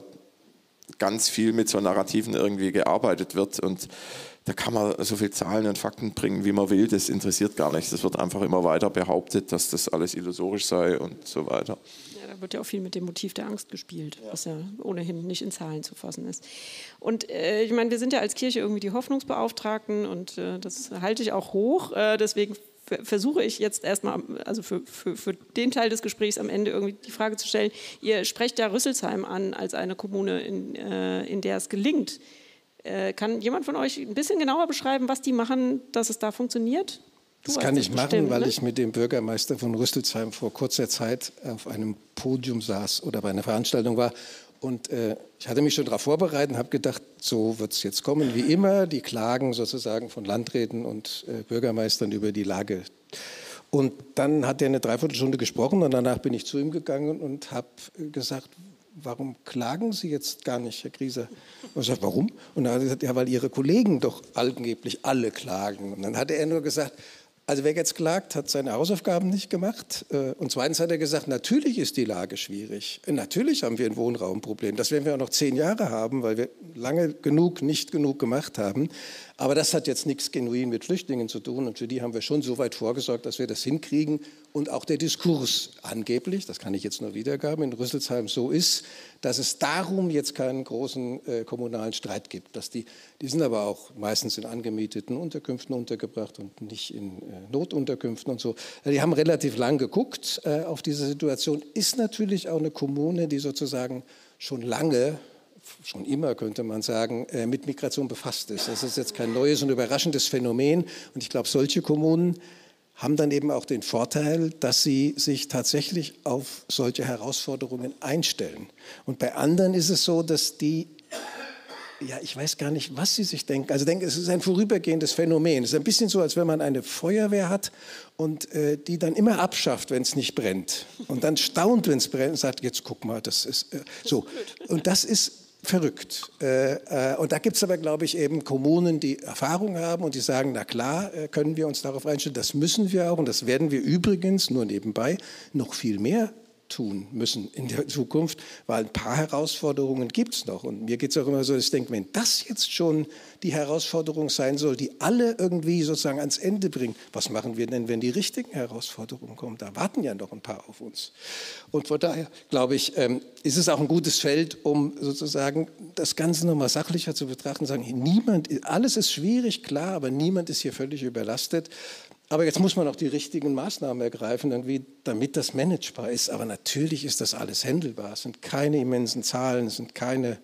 ganz viel mit so Narrativen irgendwie gearbeitet wird. Und da kann man so viel Zahlen und Fakten bringen, wie man will. Das interessiert gar nicht. Das wird einfach immer weiter behauptet, dass das alles illusorisch sei und so weiter. Ja, da wird ja auch viel mit dem Motiv der Angst gespielt, ja. was ja ohnehin nicht in Zahlen zu fassen ist. Und äh, ich meine, wir sind ja als Kirche irgendwie die Hoffnungsbeauftragten und äh, das halte ich auch hoch. Äh, deswegen versuche ich jetzt erstmal, also für, für, für, den Teil des Gesprächs am Ende irgendwie die Frage zu stellen, ihr sprecht ja Rüsselsheim an als eine Kommune, in, äh, in der es gelingt. Äh, kann jemand von euch ein bisschen genauer beschreiben, was die machen, dass es da funktioniert? Du das kann ich machen, bestimmt, weil ne? ich mit dem Bürgermeister von Rüsselsheim vor kurzer Zeit auf einem Podium saß oder bei einer Veranstaltung war und äh, ich hatte mich schon darauf vorbereitet und habe gedacht, so wird es jetzt kommen, wie immer, die Klagen sozusagen von Landräten und äh, Bürgermeistern über die Lage. Und dann hat er eine Dreiviertelstunde gesprochen und danach bin ich zu ihm gegangen und habe gesagt, warum klagen Sie jetzt gar nicht, Herr Grieser? Und ich sagte, warum? Und dann hat er gesagt, ja, weil Ihre Kollegen doch angeblich alle klagen. Und dann hatte er nur gesagt, also wer jetzt klagt, hat seine Hausaufgaben nicht gemacht. Äh, und zweitens hat er gesagt, natürlich ist die Lage schwierig. Natürlich haben wir ein Wohnraumproblem. Das werden wir auch noch zehn Jahre haben, weil wir lange genug nicht genug gemacht haben. Aber das hat jetzt nichts genuin mit Flüchtlingen zu tun. Und für die haben wir schon so weit vorgesorgt, dass wir das hinkriegen. Und auch der Diskurs angeblich, das kann ich jetzt nur wiedergaben, in Rüsselsheim so ist, dass es darum jetzt keinen großen äh, kommunalen Streit gibt. Dass die, die sind aber auch meistens in angemieteten Unterkünften untergebracht und nicht in äh, Notunterkünften und so. Die haben relativ lang geguckt äh, auf diese Situation. Ist natürlich auch eine Kommune, die sozusagen schon lange schon immer, könnte man sagen, äh, mit Migration befasst ist. Das ist jetzt kein neues und überraschendes Phänomen. Und ich glaube, solche Kommunen haben dann eben auch den Vorteil, dass sie sich tatsächlich auf solche Herausforderungen einstellen. Und bei anderen ist es so, dass die ja, ich weiß gar nicht, was Sie sich denken. Also denke, es ist ein vorübergehendes Phänomen. Es ist ein bisschen so, als wenn man eine Feuerwehr hat und äh, die dann immer abschafft, wenn es nicht brennt. Und dann staunt, wenn es brennt und sagt, jetzt guck mal, das ist äh, so. Und das ist verrückt. Äh, äh, und da gibt es aber, glaube ich, eben Kommunen, die Erfahrung haben und die sagen, na klar, äh, können wir uns darauf einstellen, das müssen wir auch und das werden wir übrigens nur nebenbei noch viel mehr tun müssen in der Zukunft, weil ein paar Herausforderungen gibt es noch. Und mir geht es auch immer so, ich denke, wenn das jetzt schon die Herausforderung sein soll, die alle irgendwie sozusagen ans Ende bringen, was machen wir denn, wenn die richtigen Herausforderungen kommen? Da warten ja noch ein paar auf uns. Und von daher, glaube ich, ähm, ist es auch ein gutes Feld, um sozusagen das Ganze nochmal sachlicher zu betrachten, sagen, niemand, alles ist schwierig, klar, aber niemand ist hier völlig überlastet. Aber jetzt muss man auch die richtigen Maßnahmen ergreifen, irgendwie, damit das managebar ist. Aber natürlich ist das alles händelbar. Es sind keine immensen Zahlen, es sind keine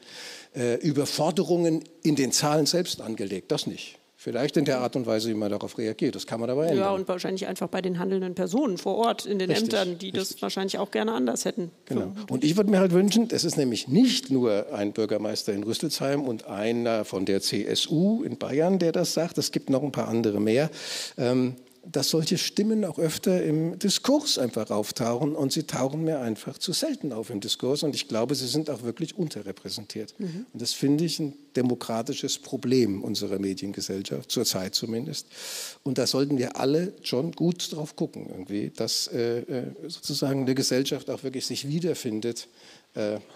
äh, Überforderungen in den Zahlen selbst angelegt. Das nicht. Vielleicht in der Art und Weise, wie man darauf reagiert. Das kann man aber ändern. Ja, und wahrscheinlich einfach bei den handelnden Personen vor Ort in den richtig, Ämtern, die richtig. das wahrscheinlich auch gerne anders hätten. Genau. Und ich würde mir halt wünschen, das ist nämlich nicht nur ein Bürgermeister in Rüsselsheim und einer von der CSU in Bayern, der das sagt. Es gibt noch ein paar andere mehr. Ähm, dass solche Stimmen auch öfter im Diskurs einfach auftauchen und sie tauchen mir einfach zu selten auf im Diskurs und ich glaube, sie sind auch wirklich unterrepräsentiert. Mhm. Und das finde ich ein demokratisches Problem unserer Mediengesellschaft, zurzeit zumindest. Und da sollten wir alle schon gut drauf gucken, irgendwie, dass äh, äh sozusagen eine Gesellschaft auch wirklich sich wiederfindet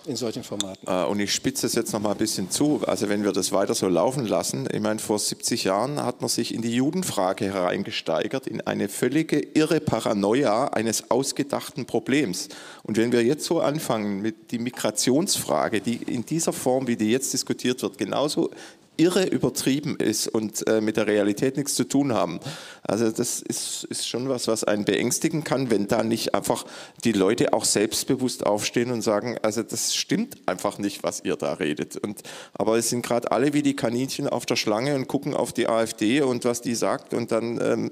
in solchen Formaten. Äh, und ich spitze es jetzt noch mal ein bisschen zu. Also wenn wir das weiter so laufen lassen, ich meine, vor 70 Jahren hat man sich in die Judenfrage hereingesteigert, in eine völlige irre Paranoia eines ausgedachten Problems. Und wenn wir jetzt so anfangen mit die Migrationsfrage, die in dieser Form, wie die jetzt diskutiert wird, genauso irre übertrieben ist und äh, mit der Realität nichts zu tun haben. Also das ist, ist schon was, was einen beängstigen kann, wenn da nicht einfach die Leute auch selbstbewusst aufstehen und sagen, also das stimmt einfach nicht, was ihr da redet. Und, aber es sind gerade alle wie die Kaninchen auf der Schlange und gucken auf die AfD und was die sagt und dann ähm,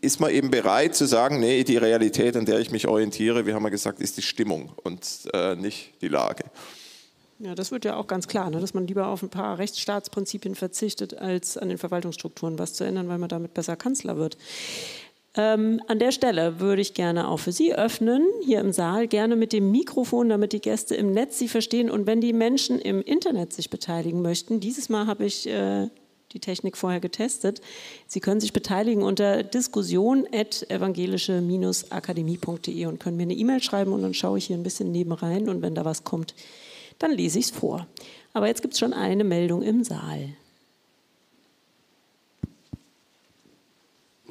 ist man eben bereit zu sagen, nee, die Realität, an der ich mich orientiere, wie haben wir gesagt, ist die Stimmung und äh, nicht die Lage. Ja, das wird ja auch ganz klar, ne, dass man lieber auf ein paar Rechtsstaatsprinzipien verzichtet, als an den Verwaltungsstrukturen was zu ändern, weil man damit besser Kanzler wird. Ähm, an der Stelle würde ich gerne auch für Sie öffnen, hier im Saal, gerne mit dem Mikrofon, damit die Gäste im Netz Sie verstehen. Und wenn die Menschen im Internet sich beteiligen möchten, dieses Mal habe ich äh, die Technik vorher getestet. Sie können sich beteiligen unter diskussion.evangelische-akademie.de und können mir eine E-Mail schreiben und dann schaue ich hier ein bisschen neben rein und wenn da was kommt, dann lese ich es vor. Aber jetzt gibt es schon eine Meldung im Saal.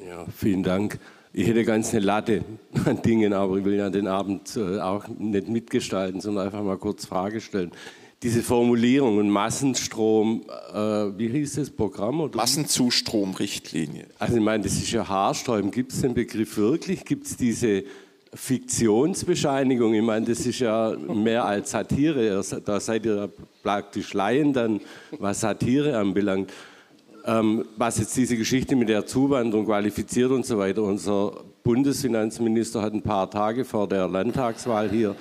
Ja, vielen Dank. Ich hätte ganz eine Latte an Dingen, aber ich will ja den Abend äh, auch nicht mitgestalten, sondern einfach mal kurz Frage stellen. Diese Formulierung und Massenstrom, äh, wie hieß das Programm? Oder? Massenzustromrichtlinie. Also ich meine, das ist ja haarsträubend. Gibt es den Begriff wirklich? Gibt es diese Fiktionsbescheinigung, ich meine, das ist ja mehr als Satire. Da seid ihr praktisch Laien dann, was Satire anbelangt. Ähm, was jetzt diese Geschichte mit der Zuwanderung qualifiziert und so weiter. Unser Bundesfinanzminister hat ein paar Tage vor der Landtagswahl hier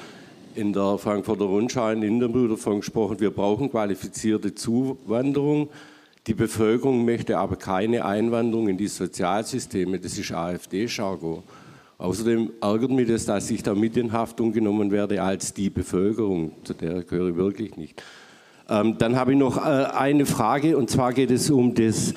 in der Frankfurter Rundschau in Interview davon gesprochen, wir brauchen qualifizierte Zuwanderung. Die Bevölkerung möchte aber keine Einwanderung in die Sozialsysteme. Das ist AfD-Jargon. Außerdem ärgert mich das, dass ich da mit in Haftung genommen werde als die Bevölkerung, zu der gehöre ich wirklich nicht. Ähm, dann habe ich noch äh, eine Frage und zwar geht es um das,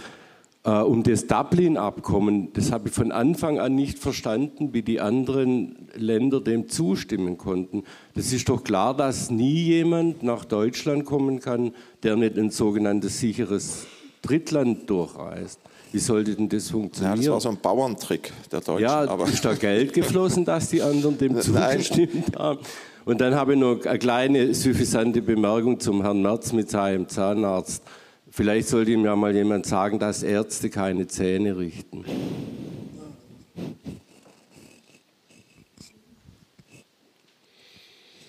äh, um das Dublin-Abkommen. Das habe ich von Anfang an nicht verstanden, wie die anderen Länder dem zustimmen konnten. Das ist doch klar, dass nie jemand nach Deutschland kommen kann, der nicht ein sogenanntes sicheres Drittland durchreist. Wie sollte denn das funktionieren? Ja, das war so ein Bauerntrick der Deutschen. Ja, aber ist da Geld geflossen, dass die anderen dem <laughs> zugestimmt haben? Und dann habe ich noch eine kleine suffisante Bemerkung zum Herrn Merz mit seinem Zahnarzt. Vielleicht sollte ihm ja mal jemand sagen, dass Ärzte keine Zähne richten.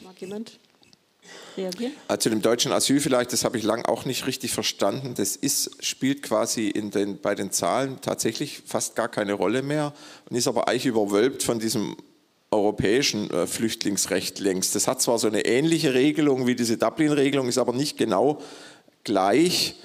Mag jemand? Reagieren? Also dem deutschen Asyl vielleicht, das habe ich lang auch nicht richtig verstanden. Das ist, spielt quasi in den, bei den Zahlen tatsächlich fast gar keine Rolle mehr und ist aber eigentlich überwölbt von diesem europäischen äh, Flüchtlingsrecht längst. Das hat zwar so eine ähnliche Regelung wie diese Dublin-Regelung, ist aber nicht genau gleich.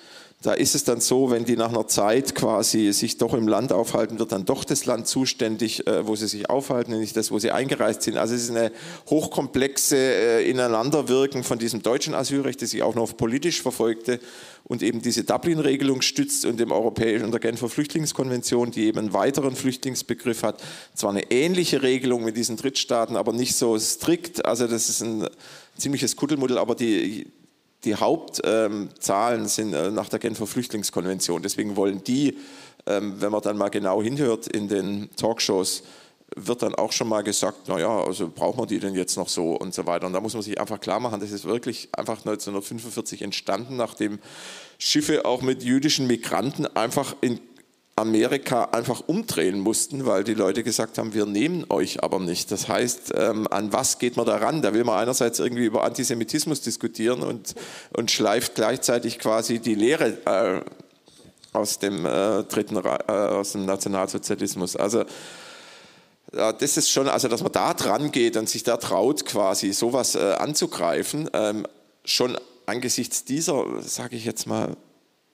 Da ist es dann so, wenn die nach einer Zeit quasi sich doch im Land aufhalten, wird dann doch das Land zuständig, äh, wo sie sich aufhalten, nicht das, wo sie eingereist sind. Also es ist eine hochkomplexe äh, Ineinanderwirken von diesem deutschen Asylrecht, das sich auch noch politisch verfolgte und eben diese Dublin-Regelung stützt und dem europäischen und der Genfer Flüchtlingskonvention, die eben einen weiteren Flüchtlingsbegriff hat. Zwar eine ähnliche Regelung mit diesen Drittstaaten, aber nicht so strikt. Also das ist ein ziemliches Kuddelmuddel, aber die die Hauptzahlen sind äh, nach der Genfer Flüchtlingskonvention. Deswegen wollen die, ähm, wenn man dann mal genau hinhört in den Talkshows, wird dann auch schon mal gesagt, naja, also brauchen wir die denn jetzt noch so und so weiter. Und da muss man sich einfach klar machen, das ist wirklich einfach 1945 entstanden, nachdem Schiffe auch mit jüdischen Migranten einfach in Amerika einfach umdrehen mussten, weil die Leute gesagt haben, wir nehmen euch aber nicht. Das heißt, ähm, an was geht man da ran? Da will man einerseits irgendwie über Antisemitismus diskutieren und, und schleift gleichzeitig quasi die Lehre äh, aus dem äh, dritten äh, aus dem Nationalsozialismus. Also das ist schon, also dass man da dran geht und sich da traut, quasi sowas äh, anzugreifen, ähm, schon angesichts dieser, sage ich jetzt mal,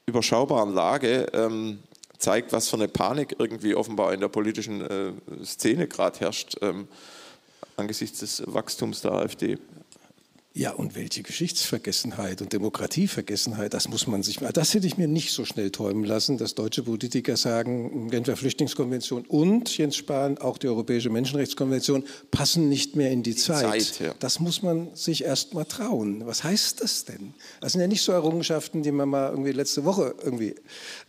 überschaubaren Lage, ähm, zeigt, was für eine Panik irgendwie offenbar in der politischen äh, Szene gerade herrscht ähm, angesichts des Wachstums der AfD. Ja, und welche Geschichtsvergessenheit und Demokratievergessenheit, das muss man sich, das hätte ich mir nicht so schnell träumen lassen, dass deutsche Politiker sagen, Genfer Flüchtlingskonvention und Jens Spahn, auch die Europäische Menschenrechtskonvention passen nicht mehr in die, die Zeit. Zeit ja. Das muss man sich erst mal trauen. Was heißt das denn? Das sind ja nicht so Errungenschaften, die man mal irgendwie letzte Woche irgendwie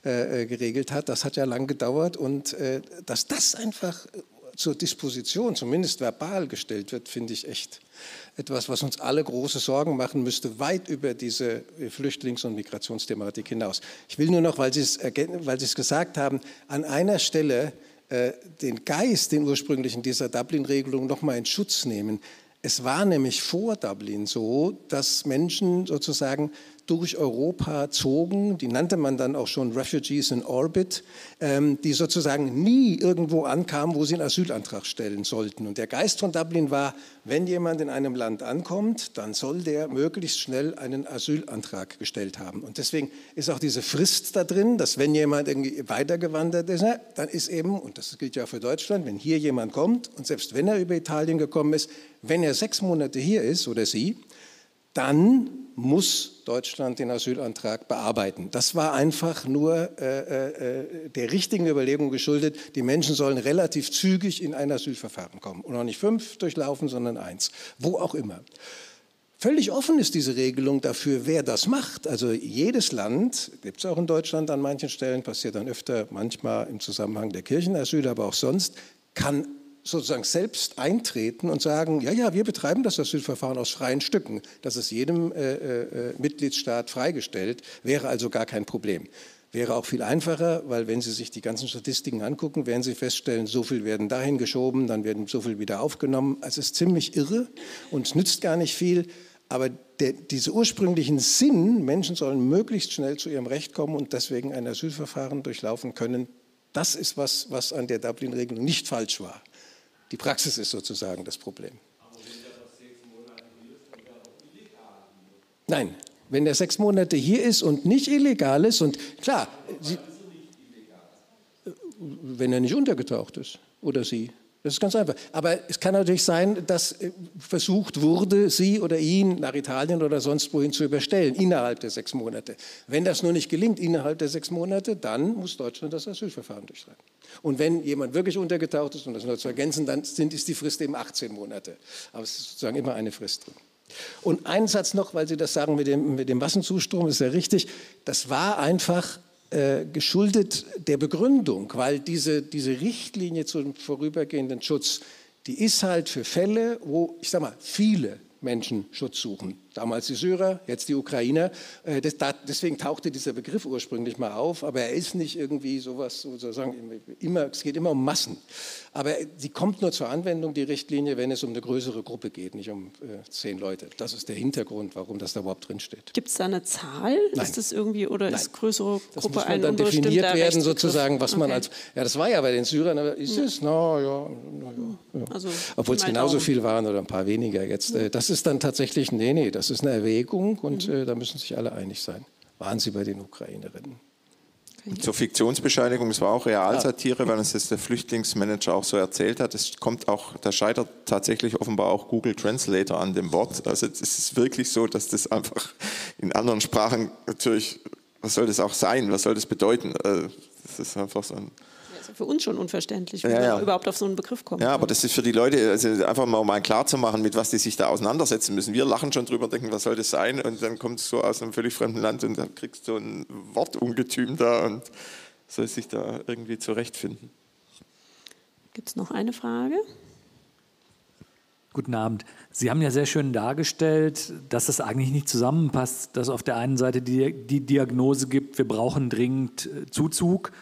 äh, äh geregelt hat. Das hat ja lang gedauert und äh, dass das einfach zur Disposition, zumindest verbal gestellt wird, finde ich echt etwas, was uns alle große Sorgen machen müsste, weit über diese Flüchtlings- und Migrationsthematik hinaus. Ich will nur noch, weil Sie es, weil Sie es gesagt haben, an einer Stelle äh, den Geist, den ursprünglichen dieser Dublin-Regelung, noch mal in Schutz nehmen. Es war nämlich vor Dublin so, dass Menschen sozusagen durch Europa zogen, die nannte man dann auch schon Refugees in Orbit, ähm, die sozusagen nie irgendwo ankamen, wo sie einen Asylantrag stellen sollten. Und der Geist von Dublin war, wenn jemand in einem Land ankommt, dann soll der möglichst schnell einen Asylantrag gestellt haben. Und deswegen ist auch diese Frist da drin, dass wenn jemand irgendwie weitergewandert ist, dann ist eben, und das gilt ja für Deutschland, wenn hier jemand kommt und selbst wenn er über Italien gekommen ist, wenn er sechs Monate hier ist oder sie, dann muss Deutschland den Asylantrag bearbeiten. Das war einfach nur äh, äh, der richtigen Überlegung geschuldet. Die Menschen sollen relativ zügig in ein Asylverfahren kommen und auch nicht fünf durchlaufen, sondern eins, wo auch immer. Völlig offen ist diese Regelung dafür, wer das macht. Also jedes Land, gibt es auch in Deutschland an manchen Stellen, passiert dann öfter, manchmal im Zusammenhang der Kirchenasyl, aber auch sonst, kann sozusagen selbst eintreten und sagen, ja, ja, wir betreiben das Asylverfahren aus freien Stücken. Das ist jedem äh, äh, Mitgliedstaat freigestellt, wäre also gar kein Problem. Wäre auch viel einfacher, weil wenn Sie sich die ganzen Statistiken angucken, werden Sie feststellen, so viel werden dahin geschoben, dann werden so viel wieder aufgenommen. Es ist ziemlich irre und nützt gar nicht viel. Aber der, diese ursprünglichen Sinn, Menschen sollen möglichst schnell zu ihrem Recht kommen und deswegen ein Asylverfahren durchlaufen können, das ist was, was an der Dublin-Regelung nicht falsch war. Die Praxis ist sozusagen das Problem. Nein, wenn der sechs Monate hier ist und nicht illegal ist und klar, sie, wenn er nicht untergetaucht ist oder sie. Das ist ganz einfach. Aber es kann natürlich sein, dass äh, versucht wurde, sie oder ihn nach Italien oder sonst wohin zu überstellen, innerhalb der sechs Monate. Wenn das nur nicht gelingt, innerhalb der sechs Monate, dann muss Deutschland das Asylverfahren durchschreiten. Und wenn jemand wirklich untergetaucht ist, und das nur zu ergänzen, dann sind, ist die Frist eben 18 Monate. Aber es ist sozusagen immer eine Frist drin. Und einen Satz noch, weil Sie das sagen mit dem, mit dem Massenzustrom, ist ja richtig. Das war einfach äh, geschuldet der Begründung, weil diese, diese Richtlinie zum vorübergehenden Schutz, die ist halt für Fälle, wo, ich sage mal, viele Menschen Schutz suchen. Damals die Syrer, jetzt die Ukrainer. Äh, das, da, deswegen tauchte dieser Begriff ursprünglich mal auf, aber er ist nicht irgendwie sowas, sozusagen, immer, es geht immer um Massen. Aber sie kommt nur zur Anwendung, die Richtlinie, wenn es um eine größere Gruppe geht, nicht um äh, zehn Leute. Das ist der Hintergrund, warum das da überhaupt drinsteht. Gibt es da eine Zahl? Nein. Ist das irgendwie, oder Nein. ist größere Gruppe Das muss man ein dann definiert werden, sozusagen, was man Okay. als. Ja, das war ja bei den Syrern, aber ist es? Na ja, na ja. ja. Also, Obwohl es genauso Daumen. viel waren oder ein paar weniger jetzt. Äh, Das ist dann tatsächlich, nee, nee, das ist eine Erwägung und Mhm. äh, da müssen sich alle einig sein. Waren sie bei den Ukrainerinnen? Zur Fiktionsbescheinigung, das war auch Realsatire, weil uns das der Flüchtlingsmanager auch so erzählt hat. Es kommt auch, da scheitert tatsächlich offenbar auch Google Translator an dem Wort. Also es ist wirklich so, dass das einfach in anderen Sprachen natürlich, was soll das auch sein, was soll das bedeuten? Äh, Das ist einfach so ein. Das für uns schon unverständlich, wie Ja, man ja. überhaupt auf so einen Begriff kommt. Ja, aber das ist für die Leute, also einfach mal, mal klar zu machen, mit was die sich da auseinandersetzen müssen. Wir lachen schon drüber, denken, was soll das sein? Und dann kommst du so aus einem völlig fremden Land und dann kriegst du ein Wortungetüm da und soll sich da irgendwie zurechtfinden. Gibt es noch eine Frage? Guten Abend. Sie haben ja sehr schön dargestellt, dass es eigentlich nicht zusammenpasst, dass auf der einen Seite die, die Diagnose gibt, wir brauchen dringend äh, Zuzug,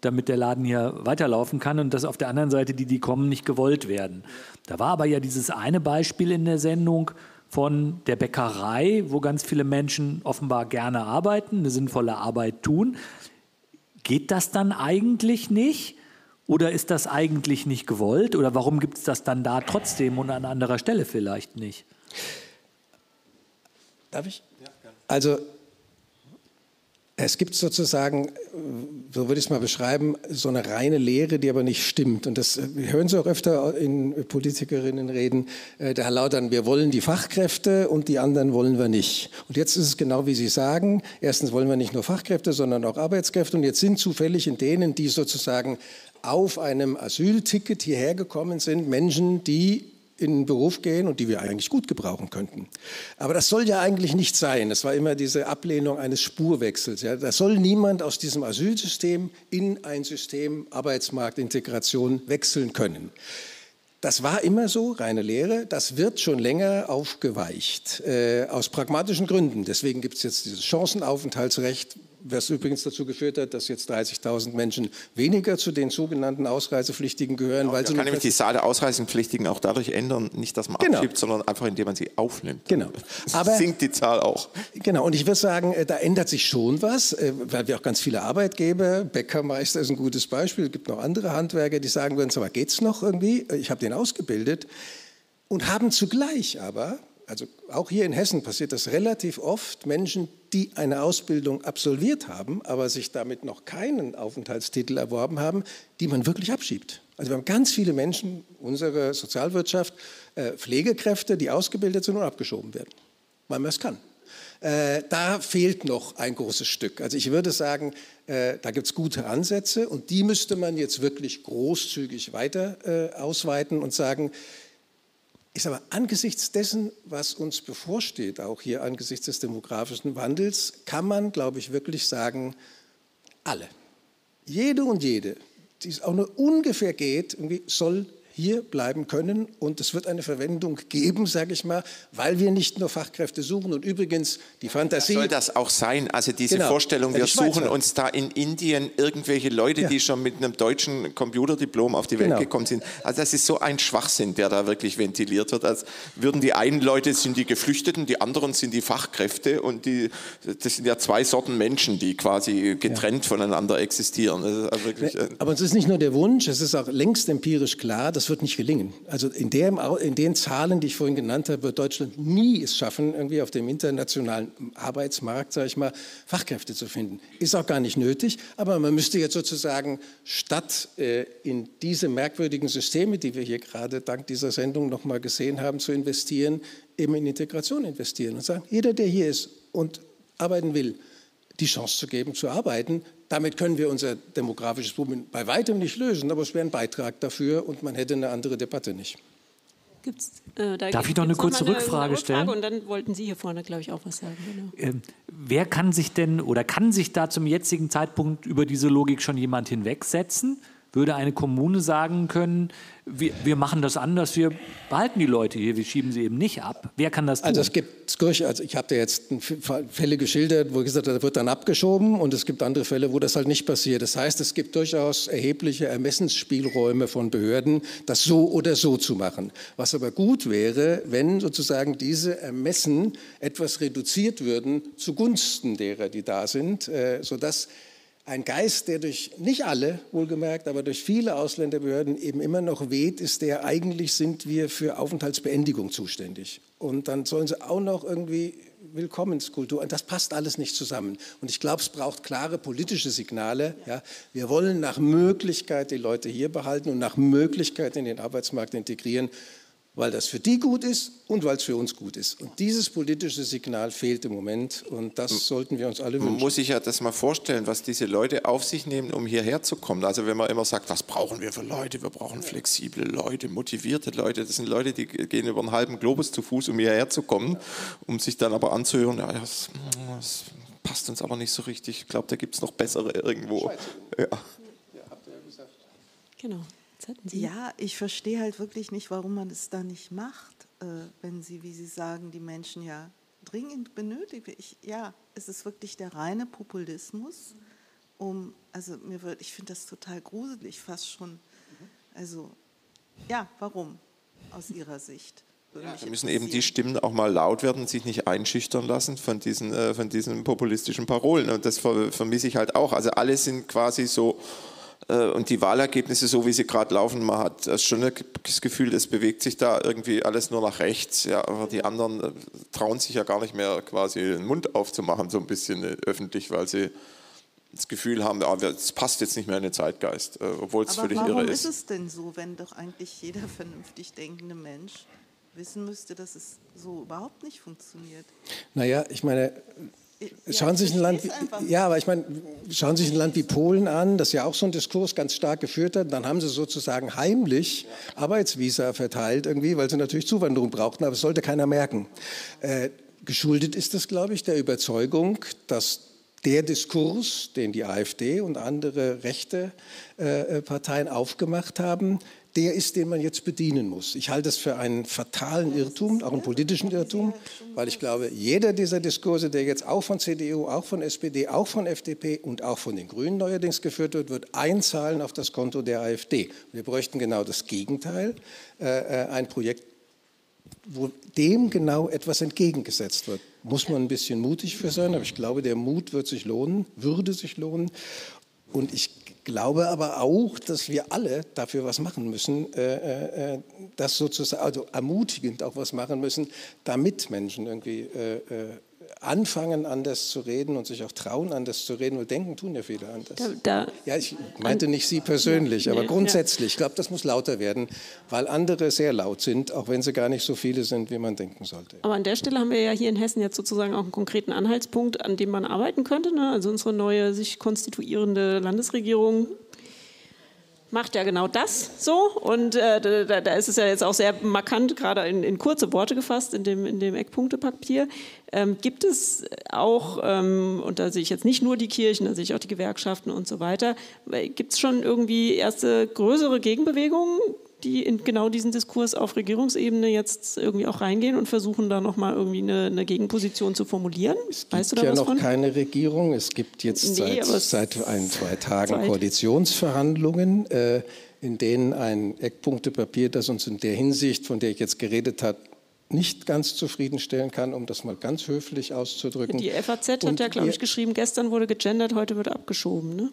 damit der Laden hier weiterlaufen kann und dass auf der anderen Seite die, die kommen, nicht gewollt werden. Da war aber ja dieses eine Beispiel in der Sendung von der Bäckerei, wo ganz viele Menschen offenbar gerne arbeiten, eine sinnvolle Arbeit tun. Geht das dann eigentlich nicht? Oder ist das eigentlich nicht gewollt? Oder warum gibt es das dann da trotzdem und an anderer Stelle vielleicht nicht? Darf ich? Also es gibt sozusagen, so würde ich es mal beschreiben, so eine reine Lehre, die aber nicht stimmt. Und das hören Sie auch öfter in Politikerinnen reden. äh, Da lautern, wir wollen die Fachkräfte und die anderen wollen wir nicht. Und jetzt ist es genau wie Sie sagen. Erstens wollen wir nicht nur Fachkräfte, sondern auch Arbeitskräfte. Und jetzt sind zufällig in denen, die sozusagen auf einem Asylticket hierher gekommen sind, Menschen, die in den Beruf gehen und die wir eigentlich gut gebrauchen könnten. Aber das soll ja eigentlich nicht sein. Das war immer diese Ablehnung eines Spurwechsels. Ja. Da soll niemand aus diesem Asylsystem in ein System Arbeitsmarktintegration wechseln können. Das war immer so, reine Lehre. Das wird schon länger aufgeweicht, äh, aus pragmatischen Gründen. Deswegen gibt es jetzt dieses Chancenaufenthaltsrecht, was übrigens dazu geführt hat, dass jetzt 30.000 Menschen weniger zu den sogenannten Ausreisepflichtigen gehören. weil Man kann nämlich die Zahl der Ausreisepflichtigen auch dadurch ändern, nicht, dass man Genau. abschiebt, sondern einfach, indem man sie aufnimmt. Genau. <laughs> Aber- sinkt die Zahl auch. Genau, und ich würde sagen, äh, da ändert sich schon was, äh, weil wir auch ganz viele Arbeitgeber, Bäckermeister ist ein gutes Beispiel, es gibt noch andere Handwerker, die sagen würden, mal, geht's noch irgendwie? Äh, Ich habe den ausgebildet und haben zugleich aber, also auch hier in Hessen passiert das relativ oft, Menschen, die eine Ausbildung absolviert haben, aber sich damit noch keinen Aufenthaltstitel erworben haben, die man wirklich abschiebt. Also wir haben ganz viele Menschen, unsere Sozialwirtschaft, äh, Pflegekräfte, die ausgebildet sind und abgeschoben werden, weil man es kann. Äh, da fehlt noch ein großes Stück. Also ich würde sagen, äh, da gibt es gute Ansätze und die müsste man jetzt wirklich großzügig weiter ausweiten und sagen, ist aber angesichts dessen, was uns bevorsteht, auch hier angesichts des demografischen Wandels, kann man, glaube ich, wirklich sagen, alle, jede und jede, die es auch nur ungefähr geht, soll hier bleiben können und es wird eine Verwendung geben, sage ich mal, weil wir nicht nur Fachkräfte suchen und übrigens die Fantasie. Soll das auch sein? Also diese Genau. Vorstellung, Ja, wir Schweizer. suchen uns da in Indien irgendwelche Leute, Ja. die schon mit einem deutschen Computerdiplom auf die Welt Genau. gekommen sind. Also das ist so ein Schwachsinn, der da wirklich ventiliert wird. Als würden die einen Leute sind die Geflüchteten, die anderen sind die Fachkräfte und die, das sind ja zwei Sorten Menschen, die quasi getrennt voneinander existieren. Also Aber es ist nicht nur der Wunsch, es ist auch längst empirisch klar, das wird nicht gelingen. Also in, dem, in den Zahlen, die ich vorhin genannt habe, wird Deutschland nie es schaffen, irgendwie auf dem internationalen Arbeitsmarkt, sage ich mal, Fachkräfte zu finden. Ist auch gar nicht nötig, aber man müsste jetzt sozusagen statt äh, in diese merkwürdigen Systeme, die wir hier gerade dank dieser Sendung nochmal gesehen haben, zu investieren, eben in Integration investieren und sagen, jeder, der hier ist und arbeiten will, die Chance zu geben, zu arbeiten. Damit können wir unser demografisches Problem bei weitem nicht lösen, aber es wäre ein Beitrag dafür und man hätte eine andere Debatte nicht. Gibt's, äh, da Darf ich noch eine kurze Rückfrage stellen? Und dann wollten Sie hier vorne, glaube ich, auch was sagen. Genau. Ähm, wer kann sich denn oder kann sich da zum jetzigen Zeitpunkt über diese Logik schon jemand hinwegsetzen? Würde eine Kommune sagen können, wir, wir machen das anders, wir behalten die Leute hier, wir schieben sie eben nicht ab? Wer kann das tun? Also es gibt also ich habe dir jetzt Fälle geschildert, wo gesagt wird, wird dann abgeschoben und es gibt andere Fälle, wo das halt nicht passiert. Das heißt, es gibt durchaus erhebliche Ermessensspielräume von Behörden, das so oder so zu machen. Was aber gut wäre, wenn sozusagen diese Ermessen etwas reduziert würden zugunsten derer, die da sind, äh, sodass ein Geist, der durch nicht alle, wohlgemerkt, aber durch viele Ausländerbehörden eben immer noch weht, ist der, eigentlich sind wir für Aufenthaltsbeendigung zuständig. Und dann sollen sie auch noch irgendwie Willkommenskultur. Und das passt alles nicht zusammen. Und ich glaube, es braucht klare politische Signale. Ja. Wir wollen nach Möglichkeit die Leute hier behalten und nach Möglichkeit in den Arbeitsmarkt integrieren weil das für die gut ist und weil es für uns gut ist. Und dieses politische Signal fehlt im Moment und das sollten wir uns alle wünschen. Man muss sich ja das mal vorstellen, was diese Leute auf sich nehmen, um hierher zu kommen. Also wenn man immer sagt, was brauchen wir für Leute? Wir brauchen flexible Leute, motivierte Leute. Das sind Leute, die gehen über einen halben Globus zu Fuß, um hierher zu kommen, um sich dann aber anzuhören, ja, das, das passt uns aber nicht so richtig. Ich glaube, da gibt es noch bessere irgendwo. Ja. Genau. Ja, ich verstehe halt wirklich nicht, warum man es da nicht macht, äh, wenn Sie, wie Sie sagen, die Menschen ja dringend benötigen. Ich, ja, es ist wirklich der reine Populismus. Um, also mir wird, ich finde das total gruselig, fast schon. Also ja, warum aus Ihrer Sicht? Ja, da müssen eben die Stimmen auch mal laut werden, sich nicht einschüchtern lassen von diesen, äh, von diesen populistischen Parolen. Und das vermisse ich halt auch. Also alle sind quasi so äh, und die Wahlergebnisse, so wie sie gerade laufen, man hat schon das Gefühl, es bewegt sich da irgendwie alles nur nach rechts. Ja, aber die anderen äh, trauen sich ja gar nicht mehr quasi den Mund aufzumachen, so ein bisschen äh, öffentlich, weil sie das Gefühl haben, es passt jetzt nicht mehr in den Zeitgeist, obwohl es völlig irre ist. Warum ist es denn so, wenn doch eigentlich jeder <laughs> vernünftig denkende Mensch wissen müsste, dass es so überhaupt nicht funktioniert? Naja, ich meine, Schauen Sie sich ein Land, wie, ja, aber ich meine, schauen Sie sich ein Land wie Polen an, das ja auch so einen Diskurs ganz stark geführt hat. Dann haben sie sozusagen heimlich Arbeitsvisa verteilt irgendwie, weil sie natürlich Zuwanderung brauchten, aber es sollte keiner merken. Äh, geschuldet ist das, glaube ich, der Überzeugung, dass der Diskurs, den die AfD und andere rechte äh, äh Parteien aufgemacht haben, der ist, den man jetzt bedienen muss. Ich halte es für einen fatalen Irrtum, auch einen politischen Irrtum, weil ich glaube, jeder dieser Diskurse, der jetzt auch von CDU, auch von SPD, auch von FDP und auch von den Grünen neuerdings geführt wird, wird einzahlen auf das Konto der AfD. Wir bräuchten genau das Gegenteil, äh, äh, ein Projekt, wo dem genau etwas entgegengesetzt wird. Muss man ein bisschen mutig für sein, aber ich glaube, der Mut wird sich lohnen, würde sich lohnen. Und ich glaube aber auch, dass wir alle dafür was machen müssen, äh, äh, das sozusagen, also ermutigend auch was machen müssen, damit Menschen irgendwie äh, äh anfangen, anders zu reden und sich auch trauen, anders zu reden, weil denken tun ja viele anders. Da, da, ja, ich meinte nicht Sie persönlich, ja, aber nee, grundsätzlich, ich glaube, das muss lauter werden, weil andere sehr laut sind, auch wenn sie gar nicht so viele sind, wie man denken sollte. Aber an der Stelle haben wir ja hier in Hessen jetzt sozusagen auch einen konkreten Anhaltspunkt, an dem man arbeiten könnte. Ne? Also unsere neue sich konstituierende Landesregierung macht ja genau das so. Und äh, da, da, ist es ja jetzt auch sehr markant, gerade in, in kurze Worte gefasst, in dem, in dem Eckpunktepapier. Ähm, gibt es auch, ähm, und da sehe ich jetzt nicht nur die Kirchen, da sehe ich auch die Gewerkschaften und so weiter, gibt es schon irgendwie erste größere Gegenbewegungen die in genau diesen Diskurs auf Regierungsebene jetzt irgendwie auch reingehen und versuchen da nochmal irgendwie eine, eine, Gegenposition zu formulieren? Es gibt weißt du da ja noch von? keine Regierung. Es gibt jetzt nee, seit, seit ein, zwei Tagen Zeit. Koalitionsverhandlungen, äh, in denen ein Eckpunktepapier, das uns in der Hinsicht, von der ich jetzt geredet habe, nicht ganz zufriedenstellen kann, um das mal ganz höflich auszudrücken. Die FAZ hat ja, glaube ich, geschrieben, gestern wurde gegendert, heute wird abgeschoben. Ne?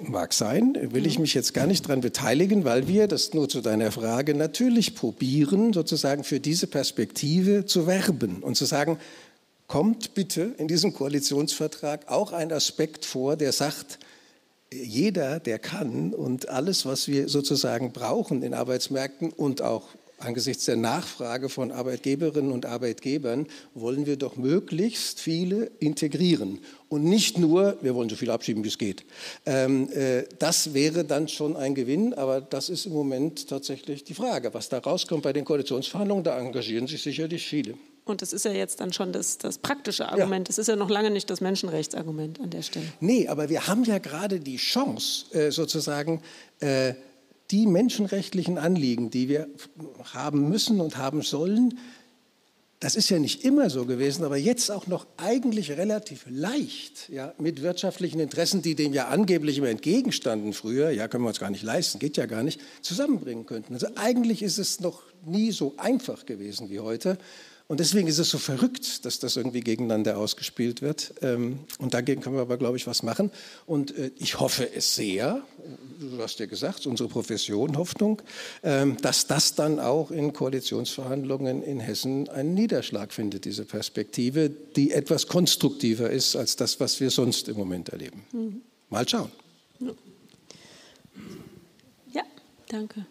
Mag sein, will ich mich jetzt gar nicht daran beteiligen, weil wir, das nur zu deiner Frage, natürlich probieren, sozusagen für diese Perspektive zu werben und zu sagen, kommt bitte in diesem Koalitionsvertrag auch ein Aspekt vor, der sagt, jeder, der kann und alles, was wir sozusagen brauchen in Arbeitsmärkten und auch angesichts der Nachfrage von Arbeitgeberinnen und Arbeitgebern wollen wir doch möglichst viele integrieren. Und nicht nur, wir wollen so viel abschieben, wie es geht. Ähm, äh, das wäre dann schon ein Gewinn, aber das ist im Moment tatsächlich die Frage. Was da rauskommt bei den Koalitionsverhandlungen, da engagieren sich sicherlich viele. Und das ist ja jetzt dann schon das, das praktische Argument. Das ist ja noch lange nicht das Menschenrechtsargument an der Stelle. Nee, aber wir haben ja gerade die Chance, äh, sozusagen äh, die menschenrechtlichen Anliegen, die wir haben müssen und haben sollen, das ist ja nicht immer so gewesen, aber jetzt auch noch eigentlich relativ leicht, ja, mit wirtschaftlichen Interessen, die dem ja angeblich immer entgegenstanden früher, ja, können wir uns gar nicht leisten, geht ja gar nicht, zusammenbringen könnten. Also eigentlich ist es noch nie so einfach gewesen wie heute. Und deswegen ist es so verrückt, dass das irgendwie gegeneinander ausgespielt wird. Ähm, und dagegen können wir aber, glaube ich, was machen. Und äh, ich hoffe es sehr, du hast ja gesagt, unsere Profession Hoffnung, ähm, dass das dann auch in Koalitionsverhandlungen in Hessen einen Niederschlag findet, diese Perspektive, die etwas konstruktiver ist als das, was wir sonst im Moment erleben. Mhm. Mal schauen. Ja, danke.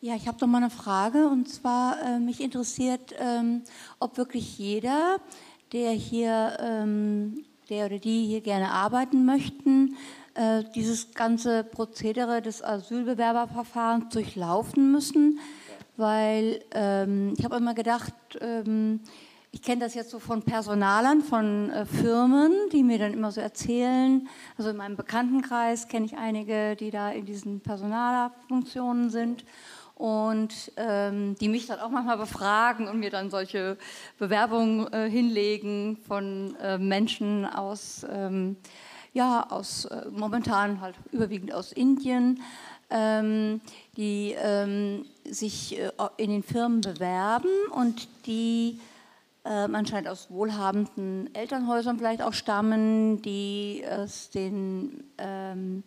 Ja, ich habe noch mal eine Frage. Und zwar äh, mich interessiert, ähm, ob wirklich jeder, der hier, ähm, der oder die hier gerne arbeiten möchten, äh, dieses ganze Prozedere des Asylbewerberverfahrens durchlaufen müssen, weil ähm, ich habe immer gedacht, ähm, ich kenne das jetzt so von Personalern, von äh, Firmen, die mir dann immer so erzählen. Also in meinem Bekanntenkreis kenne ich einige, die da in diesen Personalerfunktionen sind und ähm, die mich dann auch manchmal befragen und mir dann solche Bewerbungen äh, hinlegen von äh, Menschen aus, ähm, ja, aus äh, momentan halt überwiegend aus Indien, ähm, die ähm, sich äh, in den Firmen bewerben und die ähm, anscheinend aus wohlhabenden Elternhäusern vielleicht auch stammen, die es den ähm,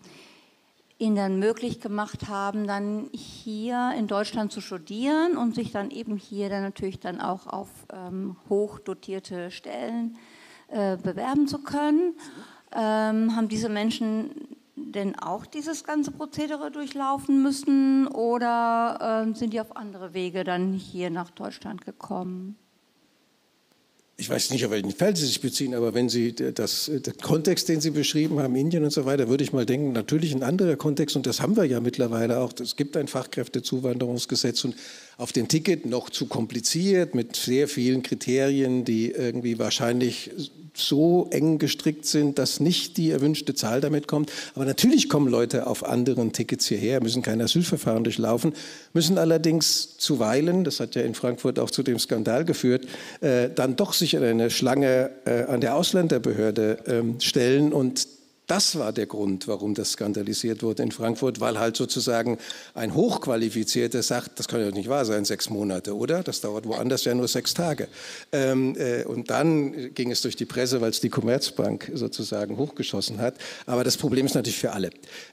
ihnen dann möglich gemacht haben, dann hier in Deutschland zu studieren und sich dann eben hier dann natürlich dann auch auf ähm, hochdotierte Stellen äh, bewerben zu können. Ähm, haben diese Menschen denn auch dieses ganze Prozedere durchlaufen müssen oder äh, sind die auf andere Wege dann hier nach Deutschland gekommen? Ich weiß nicht, auf welchen Fall Sie sich beziehen, aber wenn Sie das, den Kontext, den Sie beschrieben haben, Indien und so weiter, würde ich mal denken, natürlich ein anderer Kontext und das haben wir ja mittlerweile auch. Es gibt ein Fachkräftezuwanderungsgesetz und auf dem Ticket noch zu kompliziert mit sehr vielen Kriterien, die irgendwie wahrscheinlich so eng gestrickt sind, dass nicht die erwünschte Zahl damit kommt. Aber natürlich kommen Leute auf anderen Tickets hierher, müssen kein Asylverfahren durchlaufen, müssen allerdings zuweilen, das hat ja in Frankfurt auch zu dem Skandal geführt, äh, dann doch sich in eine Schlange äh, an der Ausländerbehörde äh, stellen und das war der Grund, warum das skandalisiert wurde in Frankfurt, weil halt sozusagen ein Hochqualifizierter sagt, das kann ja nicht wahr sein, sechs Monate, oder? Das dauert woanders ja nur sechs Tage. Ähm, äh, und dann ging es durch die Presse, weil es die Commerzbank sozusagen hochgeschossen hat. Aber das Problem ist natürlich für alle.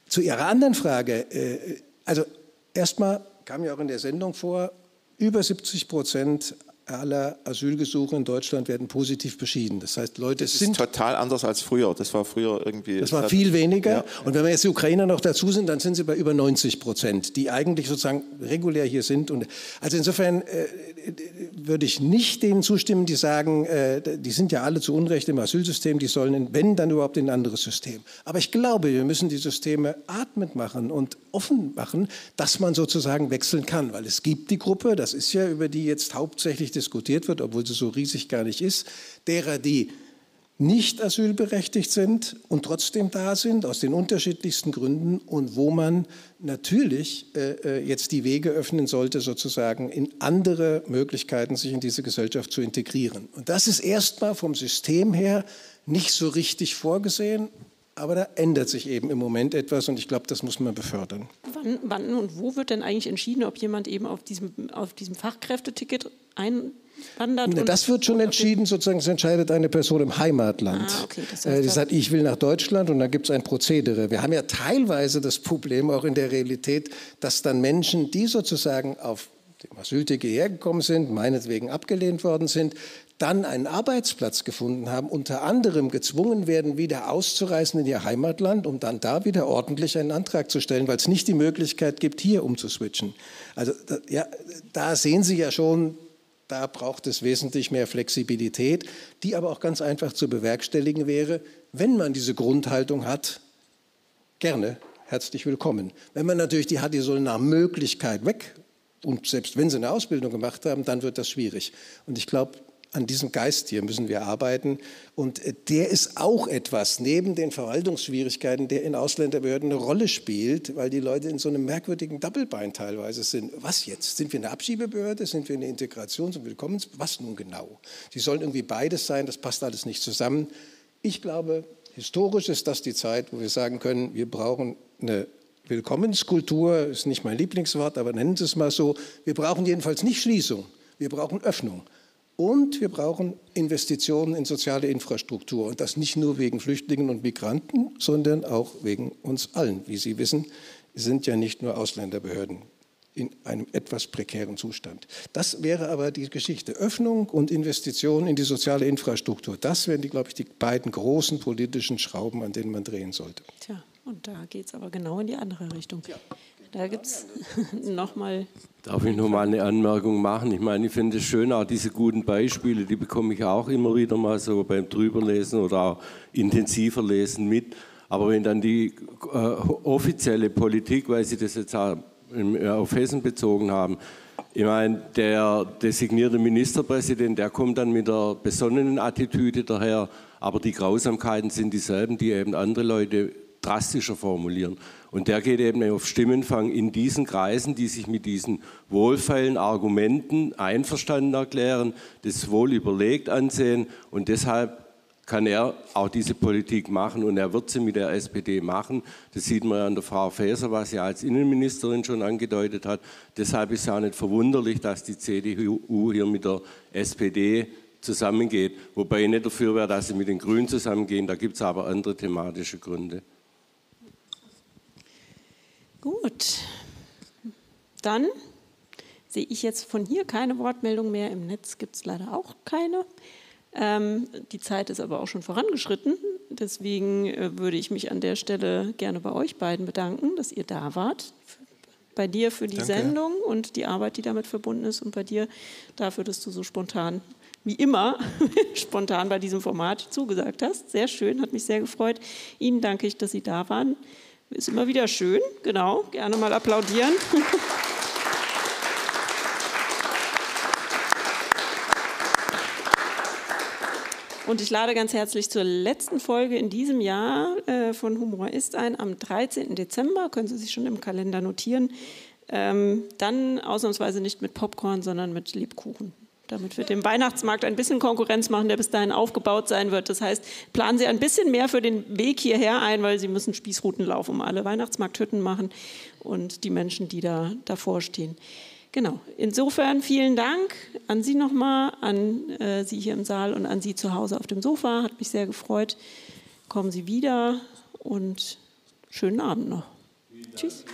Zu Ihrer anderen Frage, äh, also erstmal kam ja auch in der Sendung vor, über 70 Prozent aller Asylgesuche in Deutschland werden positiv beschieden. Das heißt, Leute das sind total anders als früher. Das war früher irgendwie. Das war viel weniger. Ja. Und wenn wir jetzt die Ukrainer noch dazu sind, dann sind sie bei über 90 Prozent, die eigentlich sozusagen regulär hier sind. Und also insofern äh, würde ich nicht denen zustimmen, die sagen, äh, die sind ja alle zu Unrecht im Asylsystem, die sollen, wenn dann überhaupt in ein anderes System. Aber ich glaube, wir müssen die Systeme atmend machen und offen machen, dass man sozusagen wechseln kann, weil es gibt die Gruppe, das ist ja über die jetzt hauptsächlich diskutiert wird, obwohl sie so riesig gar nicht ist, derer, die nicht asylberechtigt sind und trotzdem da sind, aus den unterschiedlichsten Gründen und wo man natürlich äh, äh, jetzt die Wege öffnen sollte, sozusagen in andere Möglichkeiten, sich in diese Gesellschaft zu integrieren. Und das ist erstmal vom System her nicht so richtig vorgesehen, aber da ändert sich eben im Moment etwas und ich glaube, das muss man befördern. Wann, wann, und wo wird denn eigentlich entschieden, ob jemand eben auf diesem, auf diesem Fachkräfteticket einwandert? das wird schon entschieden, sozusagen, es entscheidet eine Person im Heimatland. Ah, okay, das heißt, äh, die sagt, ich will nach Deutschland und dann gibt es ein Prozedere. Wir haben ja teilweise das Problem auch in der Realität, dass dann Menschen, die sozusagen auf dem Asylticket hergekommen sind, meinetwegen abgelehnt worden sind, dann einen Arbeitsplatz gefunden haben, unter anderem gezwungen werden, wieder auszureisen in ihr Heimatland, um dann da wieder ordentlich einen Antrag zu stellen, weil es nicht die Möglichkeit gibt, hier umzuswitchen. Also ja, da sehen Sie ja schon, da braucht es wesentlich mehr Flexibilität, die aber auch ganz einfach zu bewerkstelligen wäre, wenn man diese Grundhaltung hat, gerne, herzlich willkommen. Wenn man natürlich die hat, die sollen nach Möglichkeit weg und selbst wenn sie eine Ausbildung gemacht haben, dann wird das schwierig. Und ich glaube, an diesem Geist hier müssen wir arbeiten. Und äh, der ist auch etwas, neben den Verwaltungsschwierigkeiten, der in Ausländerbehörden eine Rolle spielt, weil die Leute in so einem merkwürdigen Doppelbein teilweise sind. Was jetzt? Sind wir eine Abschiebebehörde? Sind wir eine Integrations- und Willkommens? Was nun genau? Sie sollen irgendwie beides sein, das passt alles nicht zusammen. Ich glaube, historisch ist das die Zeit, wo wir sagen können, wir brauchen eine Willkommenskultur, ist nicht mein Lieblingswort, aber nennen Sie es mal so. Wir brauchen jedenfalls nicht Schließung, wir brauchen Öffnung. Und wir brauchen Investitionen in soziale Infrastruktur. Und das nicht nur wegen Flüchtlingen und Migranten, sondern auch wegen uns allen. Wie Sie wissen, sind ja nicht nur Ausländerbehörden in einem etwas prekären Zustand. Das wäre aber die Geschichte. Öffnung und Investitionen in die soziale Infrastruktur. Das wären, die, glaube ich, die beiden großen politischen Schrauben, an denen man drehen sollte. Tja, und da geht es aber genau in die andere Richtung. Ja. Da gibt es <laughs> nochmal. Darf ich noch mal eine Anmerkung machen? Ich meine, ich finde es schön, auch diese guten Beispiele, die bekomme ich auch immer wieder mal so beim Drüberlesen oder auch intensiver Lesen mit. Aber wenn dann die äh, offizielle Politik, weil Sie das jetzt auch äh, auf Hessen bezogen haben, ich meine, der designierte Ministerpräsident, der kommt dann mit der besonnenen Attitüde daher, aber die Grausamkeiten sind dieselben, die eben andere Leute drastischer formulieren. Und der geht eben auf Stimmenfang in diesen Kreisen, die sich mit diesen wohlfeilen Argumenten einverstanden erklären, das wohl überlegt ansehen und deshalb kann er auch diese Politik machen und er wird sie mit der SPD machen. Das sieht man ja an der Frau Faeser, was sie als Innenministerin schon angedeutet hat. Deshalb ist es auch nicht verwunderlich, dass die CDU hier mit der SPD zusammengeht. Wobei ich nicht dafür wäre, dass sie mit den Grünen zusammengehen. Da gibt es aber andere thematische Gründe. Gut, dann sehe ich jetzt von hier keine Wortmeldung mehr. Im Netz gibt es leider auch keine. Ähm, die Zeit ist aber auch schon vorangeschritten. Deswegen äh, würde ich mich an der Stelle gerne bei euch beiden bedanken, dass ihr da wart. Bei dir für die Danke. Sendung und die Arbeit, die damit verbunden ist, und bei dir dafür, dass du so spontan, wie immer, <laughs> spontan bei diesem Format zugesagt hast. Sehr schön, hat mich sehr gefreut. Ihnen danke ich, dass Sie da waren. Ist immer wieder schön, genau. Gerne mal applaudieren. Und ich lade ganz herzlich zur letzten Folge in diesem Jahr äh, von Humor ist ein am 13. Dezember. Können Sie sich schon im Kalender notieren. Ähm, dann ausnahmsweise nicht mit Popcorn, sondern mit Lebkuchen damit wir dem Weihnachtsmarkt ein bisschen Konkurrenz machen, der bis dahin aufgebaut sein wird. Das heißt, planen Sie ein bisschen mehr für den Weg hierher ein, weil Sie müssen Spießrutenlauf um alle Weihnachtsmarkthütten machen und die Menschen, die da davor stehen. Genau. Insofern vielen Dank an Sie nochmal, an äh, Sie hier im Saal und an Sie zu Hause auf dem Sofa. Hat mich sehr gefreut. Kommen Sie wieder und schönen Abend noch. Tschüss.